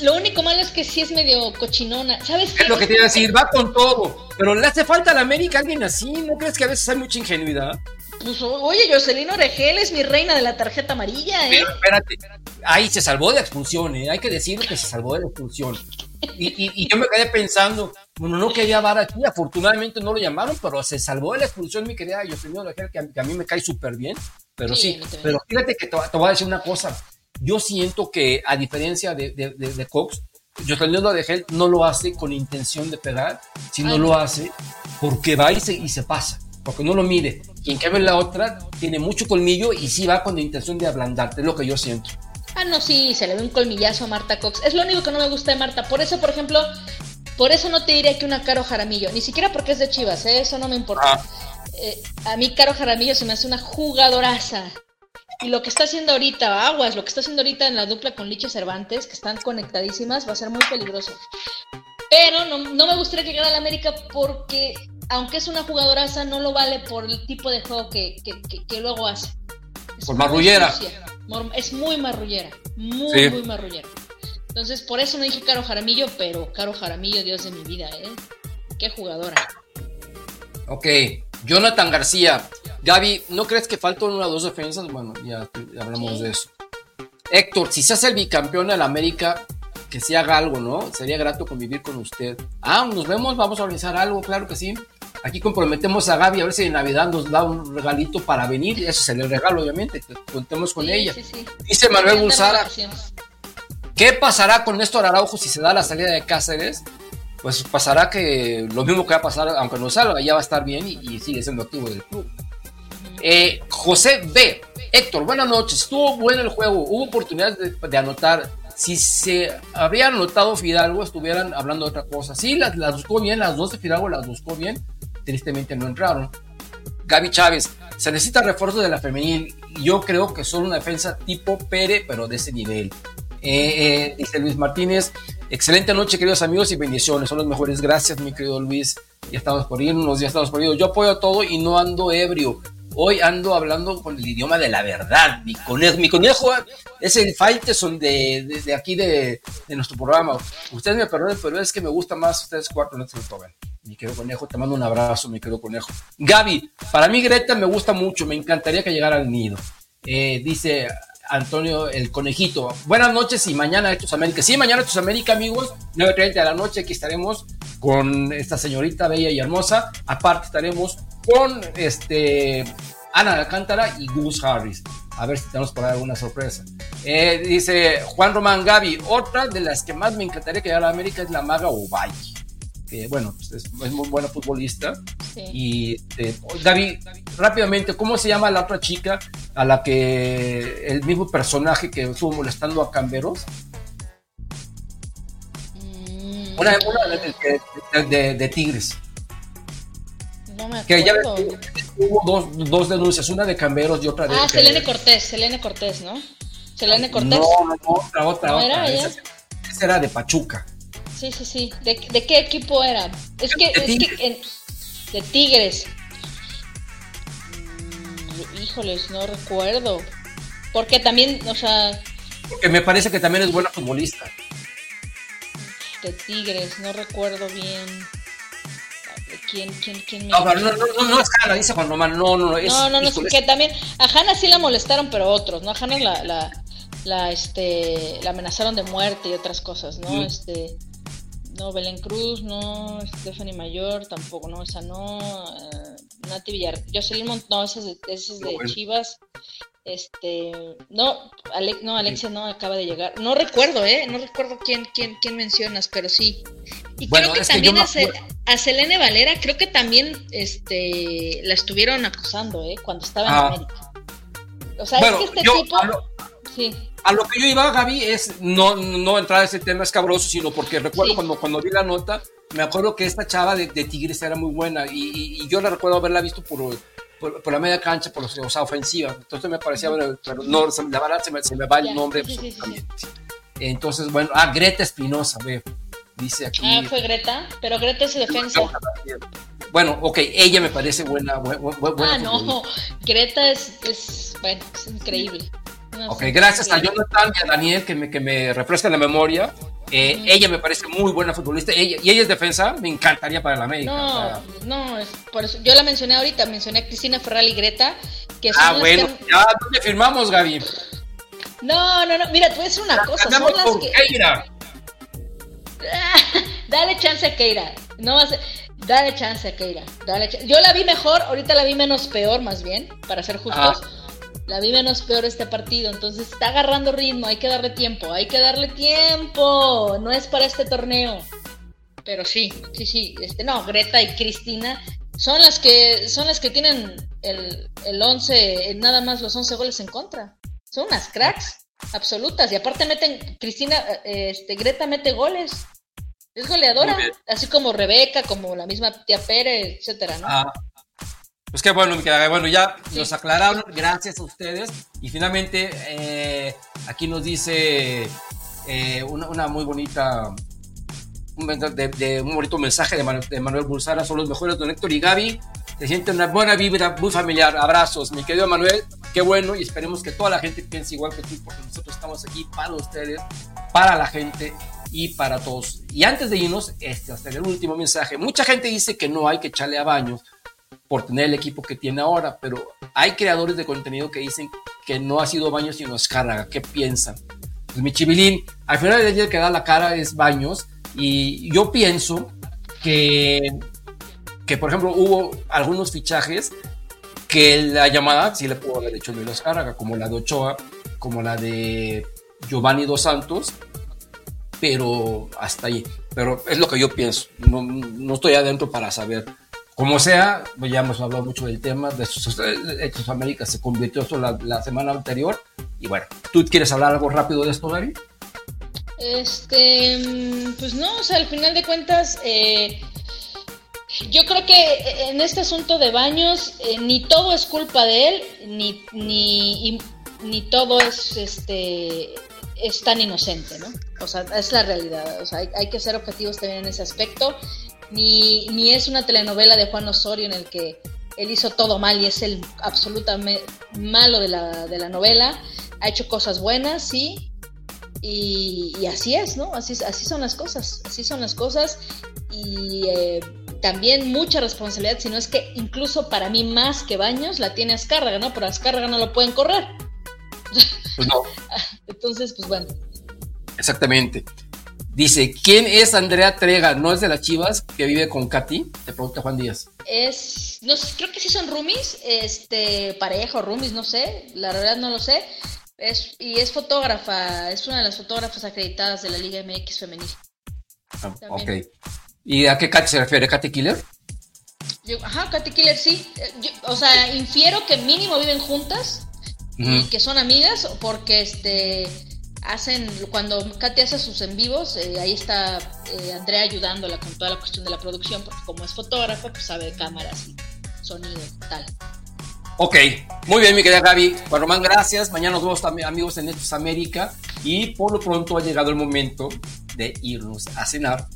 Lo único malo es que sí es medio cochinona. ¿Sabes qué? Es lo que te iba a decir, va con todo. Pero le hace falta a la América alguien así. ¿No crees que a veces hay mucha ingenuidad? Pues, oye, Jocelyn Oregel es mi reina de la tarjeta amarilla, ¿eh? Pero espérate, ahí se salvó de la expulsión, ¿eh? Hay que decir que se salvó de la expulsión. Y, yo me quedé pensando, bueno, no quería bar aquí, afortunadamente no lo llamaron, pero se salvó de la expulsión, mi querida Jocelyn Oregel, que, a, mí me cae súper bien. Pero sí, pero fíjate que te, voy a decir una cosa. Yo siento que, a diferencia de, de, de, de Cox, Jocelyn Oregel no lo hace con intención de pegar, sino lo hace porque va y se, y se pasa porque no lo mide. Y en cambio la otra tiene mucho colmillo y sí va con la intención de ablandarte, es lo que yo siento. Ah, no, sí, se le ve un colmillazo a Marta Cox. Es lo único que no me gusta de Marta. Por eso, por ejemplo, por eso no te diría que una Caro Jaramillo, ni siquiera porque es de Chivas, ¿eh? eso no me importa. Ah. Eh, a mí Caro Jaramillo se me hace una jugadoraza. Y lo que está haciendo ahorita, aguas, lo que está haciendo ahorita en la dupla con Liche Cervantes, que están conectadísimas, va a ser muy peligroso. Pero no, no me gustaría que llegara a la América porque aunque es una jugadoraza, no lo vale por el tipo de juego que, luego hace. por marrullera. Es muy marrullera, muy, muy marrullera. Entonces, por eso no dije Caro Jaramillo, pero Caro Jaramillo, Dios de mi vida, ¿eh? Qué jugadora. Ok, Jonathan García. Gaby, ¿no crees que faltan una o dos defensas? Bueno, ya, hablamos de eso. Héctor, si se hace el bicampeón de la América, que se haga algo, ¿no? Sería grato convivir con usted. Ah, nos vemos, vamos a organizar algo, claro que sí. Aquí comprometemos a Gaby a ver si en Navidad nos da un regalito para venir. Eso sería el regalo, obviamente. Contemos con ella. Dice Manuel Bulsara. ¿Qué pasará con Néstor Araujo si se da la salida de Cáceres? Pues pasará que lo mismo que va a pasar, aunque no salga, ya va a estar bien y, sigue siendo activo del club. Eh, José B. Héctor, buenas noches. Estuvo bueno el juego. Hubo oportunidades de anotar si se habría anotado Fidalgo, estuvieran hablando de otra cosa. Sí, las, buscó bien, las dos de Fidalgo las buscó bien, tristemente no entraron. Gaby Chávez, se necesita refuerzo de la femenil. Yo creo que son una defensa tipo Pere, pero de ese nivel. Eh, eh, dice Luis Martínez, excelente noche, queridos amigos, y bendiciones. Son los mejores. Gracias, mi querido Luis. Ya estamos por irnos, ya estamos por irnos. Yo apoyo todo y no ando ebrio. Hoy ando hablando con el idioma de la verdad. Mi conejo, mi conejo es el Faiteson de, de, de, aquí de, de, nuestro programa. Ustedes me perdonen, pero es que me gusta más ustedes cuatro, no se lo Mi querido conejo, te mando un abrazo, mi querido conejo. Gaby, para mí Greta me gusta mucho, me encantaría que llegara al nido. Eh, dice Antonio el Conejito. Buenas noches y mañana Hechos América. Sí, mañana Hechos América, amigos. 9.30 de la noche. Aquí estaremos con esta señorita bella y hermosa. Aparte estaremos con este Ana Alcántara y Gus Harris. A ver si tenemos por ahí alguna sorpresa. Eh, dice Juan Román Gaby, otra de las que más me encantaría que a América es la maga Ubay. Que bueno, pues es, muy buena futbolista. Y eh, Gaby, rápidamente, ¿cómo se llama la otra chica a la que el mismo personaje que estuvo molestando a Camberos? Mm. Una, de, de Tigres. No me acuerdo. Que ya hubo dos, dos, denuncias, una de Camberos y otra de. Ah, Selene Cortés, Selene Cortés, ¿no? Selene Cortés. No, no, otra, otra, otra. Era esa, era de Pachuca. Sí, sí, sí. ¿De, de qué equipo era? Es que, de es que en, de Tigres. Mm, híjoles, no recuerdo. Porque también, o sea. Porque me parece que también es buena futbolista. De Tigres, no recuerdo bien. ¿Quién, quién, quién me no, no, no, no, es Hanna, dice Juan Román, no, no, no, es, no, no, no, que también, a Hanna sí la molestaron, pero otros, ¿no? A Hanna la, la, la, este, la amenazaron de muerte y otras cosas, ¿no? Este, no, Belén Cruz, no, Stephanie Mayor, tampoco, no, esa no, uh, Nati Villar, Jocelyn Mont, no, esa es de, esa es de Chivas, este, no, no, Alexia no acaba de llegar. No recuerdo, ¿eh? No recuerdo quién, quién, quién mencionas, pero sí. Y creo que también a, Selene Valera, creo que también este, la estuvieron acusando, ¿eh? Cuando estaba en ah. América. O sea, es que este tipo. A sí. a lo que yo iba, Gaby, es no, no entrar a ese tema escabroso, sino porque recuerdo cuando, cuando vi la nota, me acuerdo que esta chava de, Tigres era muy buena y, y yo la recuerdo haberla visto por por, la media cancha, por los, o sea, ofensiva. Entonces me parecía, bueno, pero no, la verdad se me, se me va el nombre absolutamente. Entonces, bueno, ah, Greta Espinosa, ve, dice aquí. Ah, fue Greta, pero Greta es defensa. Bueno, ok, ella me parece buena. buena, buena ah, no, Greta es, es, bueno, es increíble. Ok, gracias a Jonathan y a Daniel que me, que me refrescan la memoria. Eh, ella me parece muy buena futbolista y ella es defensa, me encantaría para la América. No, no, es por eso. Yo la mencioné ahorita, mencioné a Cristina Ferral y Greta. Que son ah, bueno, ya, ¿dónde firmamos, Gaby? No, no, no, mira, tú es una cosa. Son las que... Keira. dale chance a Keira. No vas a... Dale chance a Keira. Dale Yo la vi mejor, ahorita la vi menos peor, más bien, para ser justos. La vi menos peor este partido, entonces está agarrando ritmo, hay que darle tiempo, hay que darle tiempo. No es para este torneo. Pero sí, sí, sí, este no, Greta y Cristina son las que son las que tienen el, el 11, nada más los 11 goles en contra. Son unas cracks absolutas y aparte meten Cristina este Greta mete goles. Es goleadora, así como Rebeca, como la misma tía Pérez, etcétera, ¿no? Ah, pues qué bueno, Bueno, ya nos aclararon, gracias a ustedes. Y finalmente, eh, aquí nos dice eh, una, muy bonita, un, de, un bonito mensaje de, Manuel, de Manuel Bulsara, son los mejores, don Héctor y Gaby. Se siente una buena vibra, muy familiar. Abrazos, mi querido Manuel, qué bueno y esperemos que toda la gente piense igual que tú, porque nosotros estamos aquí para ustedes, para la gente y para todos. Y antes de irnos, este, hasta el último mensaje, mucha gente dice que no hay que echarle a baños por tener el equipo que tiene ahora, pero hay creadores de contenido que dicen que no ha sido Baños sino Escárraga. ¿Qué piensan? Pues mi chivilín, al final del día que da la cara es Baños y yo pienso que, que por ejemplo, hubo algunos fichajes que la llamada sí le pudo haber hecho Emilio Escárraga, como la de Ochoa, como la de Giovanni Dos Santos, pero hasta ahí. Pero es lo que yo pienso. No, no estoy adentro para saber como sea, pues ya hemos hablado mucho del tema, de estos Hechos América se convirtió esto la, semana anterior. Y bueno, ¿tú quieres hablar algo rápido de esto, Gary? Este, pues no, o sea, al final de cuentas, eh, yo creo que en este asunto de baños, eh, ni todo es culpa de él, ni, ni, ni todo es, este, es tan inocente, ¿no? O sea, es la realidad, o sea, hay que ser objetivos también en ese aspecto ni, ni es una telenovela de Juan Osorio en el que él hizo todo mal y es el absolutamente malo de la, de la novela. Ha hecho cosas buenas, sí, y, así es, ¿no? Así, así son las cosas, así son las cosas. Y eh, también mucha responsabilidad, si no es que incluso para mí más que Baños la tiene Azcárraga, ¿no? Pero Azcárraga no lo pueden correr. Pues no. Entonces, pues bueno. Exactamente. Dice, ¿quién es Andrea Trega? ¿No es de las Chivas que vive con Katy? Te pregunta Juan Díaz. Es, no sé, creo que sí son roomies, este, pareja o roomies, no sé, la verdad no lo sé. Es, y es fotógrafa, es una de las fotógrafas acreditadas de la Liga MX femenil. Ah, ok. ¿Y a qué Katy se refiere? ¿Katy Killer? ajá, Katy Killer sí. o sea, infiero que mínimo viven juntas y que son amigas porque este hacen, cuando Katy hace sus en vivos, eh, ahí está eh, Andrea ayudándola con toda la cuestión de la producción, porque como es fotógrafo, pues sabe de cámaras y sonido tal. Ok, muy bien, mi querida Gaby. Juan Román, gracias. Mañana nos vemos también, amigos en Netos América. Y por lo pronto ha llegado el momento de irnos a cenar,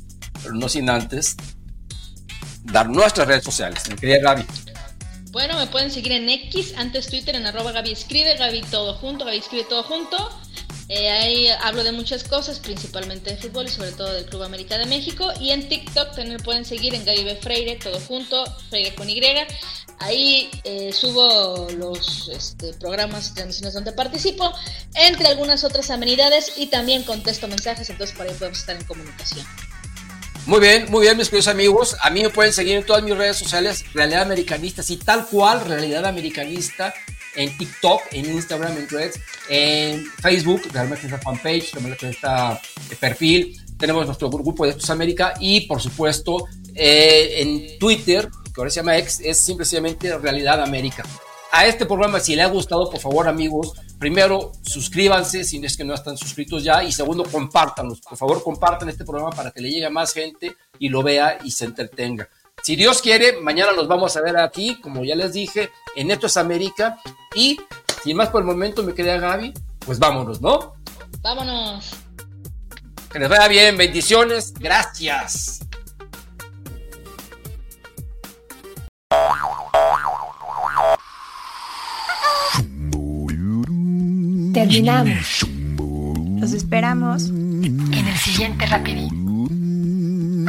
pero no sin antes dar nuestras redes sociales. Mi querida Gaby. Bueno, me pueden seguir en X, antes Twitter, en arroba Gaby Escribe, Gaby todo junto, Gaby Escribe todo junto. Eh, ahí hablo de muchas cosas, principalmente de fútbol y sobre todo del Club América de México. Y en TikTok también pueden seguir en Gaby Freire, todo junto, Freire con Y. Ahí eh, subo los este, programas transmisiones donde participo, entre algunas otras amenidades y también contesto mensajes, entonces por ahí podemos estar en comunicación. Muy bien, muy bien, mis queridos amigos. A mí me pueden seguir en todas mis redes sociales, Realidad Americanista, sí, tal cual, Realidad Americanista en TikTok, en Instagram, en Threads, en Facebook, realmente esta fanpage, realmente está el perfil, tenemos nuestro grupo de Estos América y por supuesto eh, en Twitter, que ahora se llama X, es simplemente Realidad América. A este programa, si le ha gustado, por favor, amigos, primero suscríbanse si es que no están suscritos ya y segundo, compártanlos. Por favor, compartan este programa para que le llegue a más gente y lo vea y se entretenga. Si Dios quiere, mañana nos vamos a ver aquí, como ya les dije, en Esto es América. Y sin más por el momento, me queda Gaby, pues vámonos, ¿no? Vámonos. Que les vaya bien, bendiciones, gracias. Terminamos. Los esperamos en el siguiente rapidín.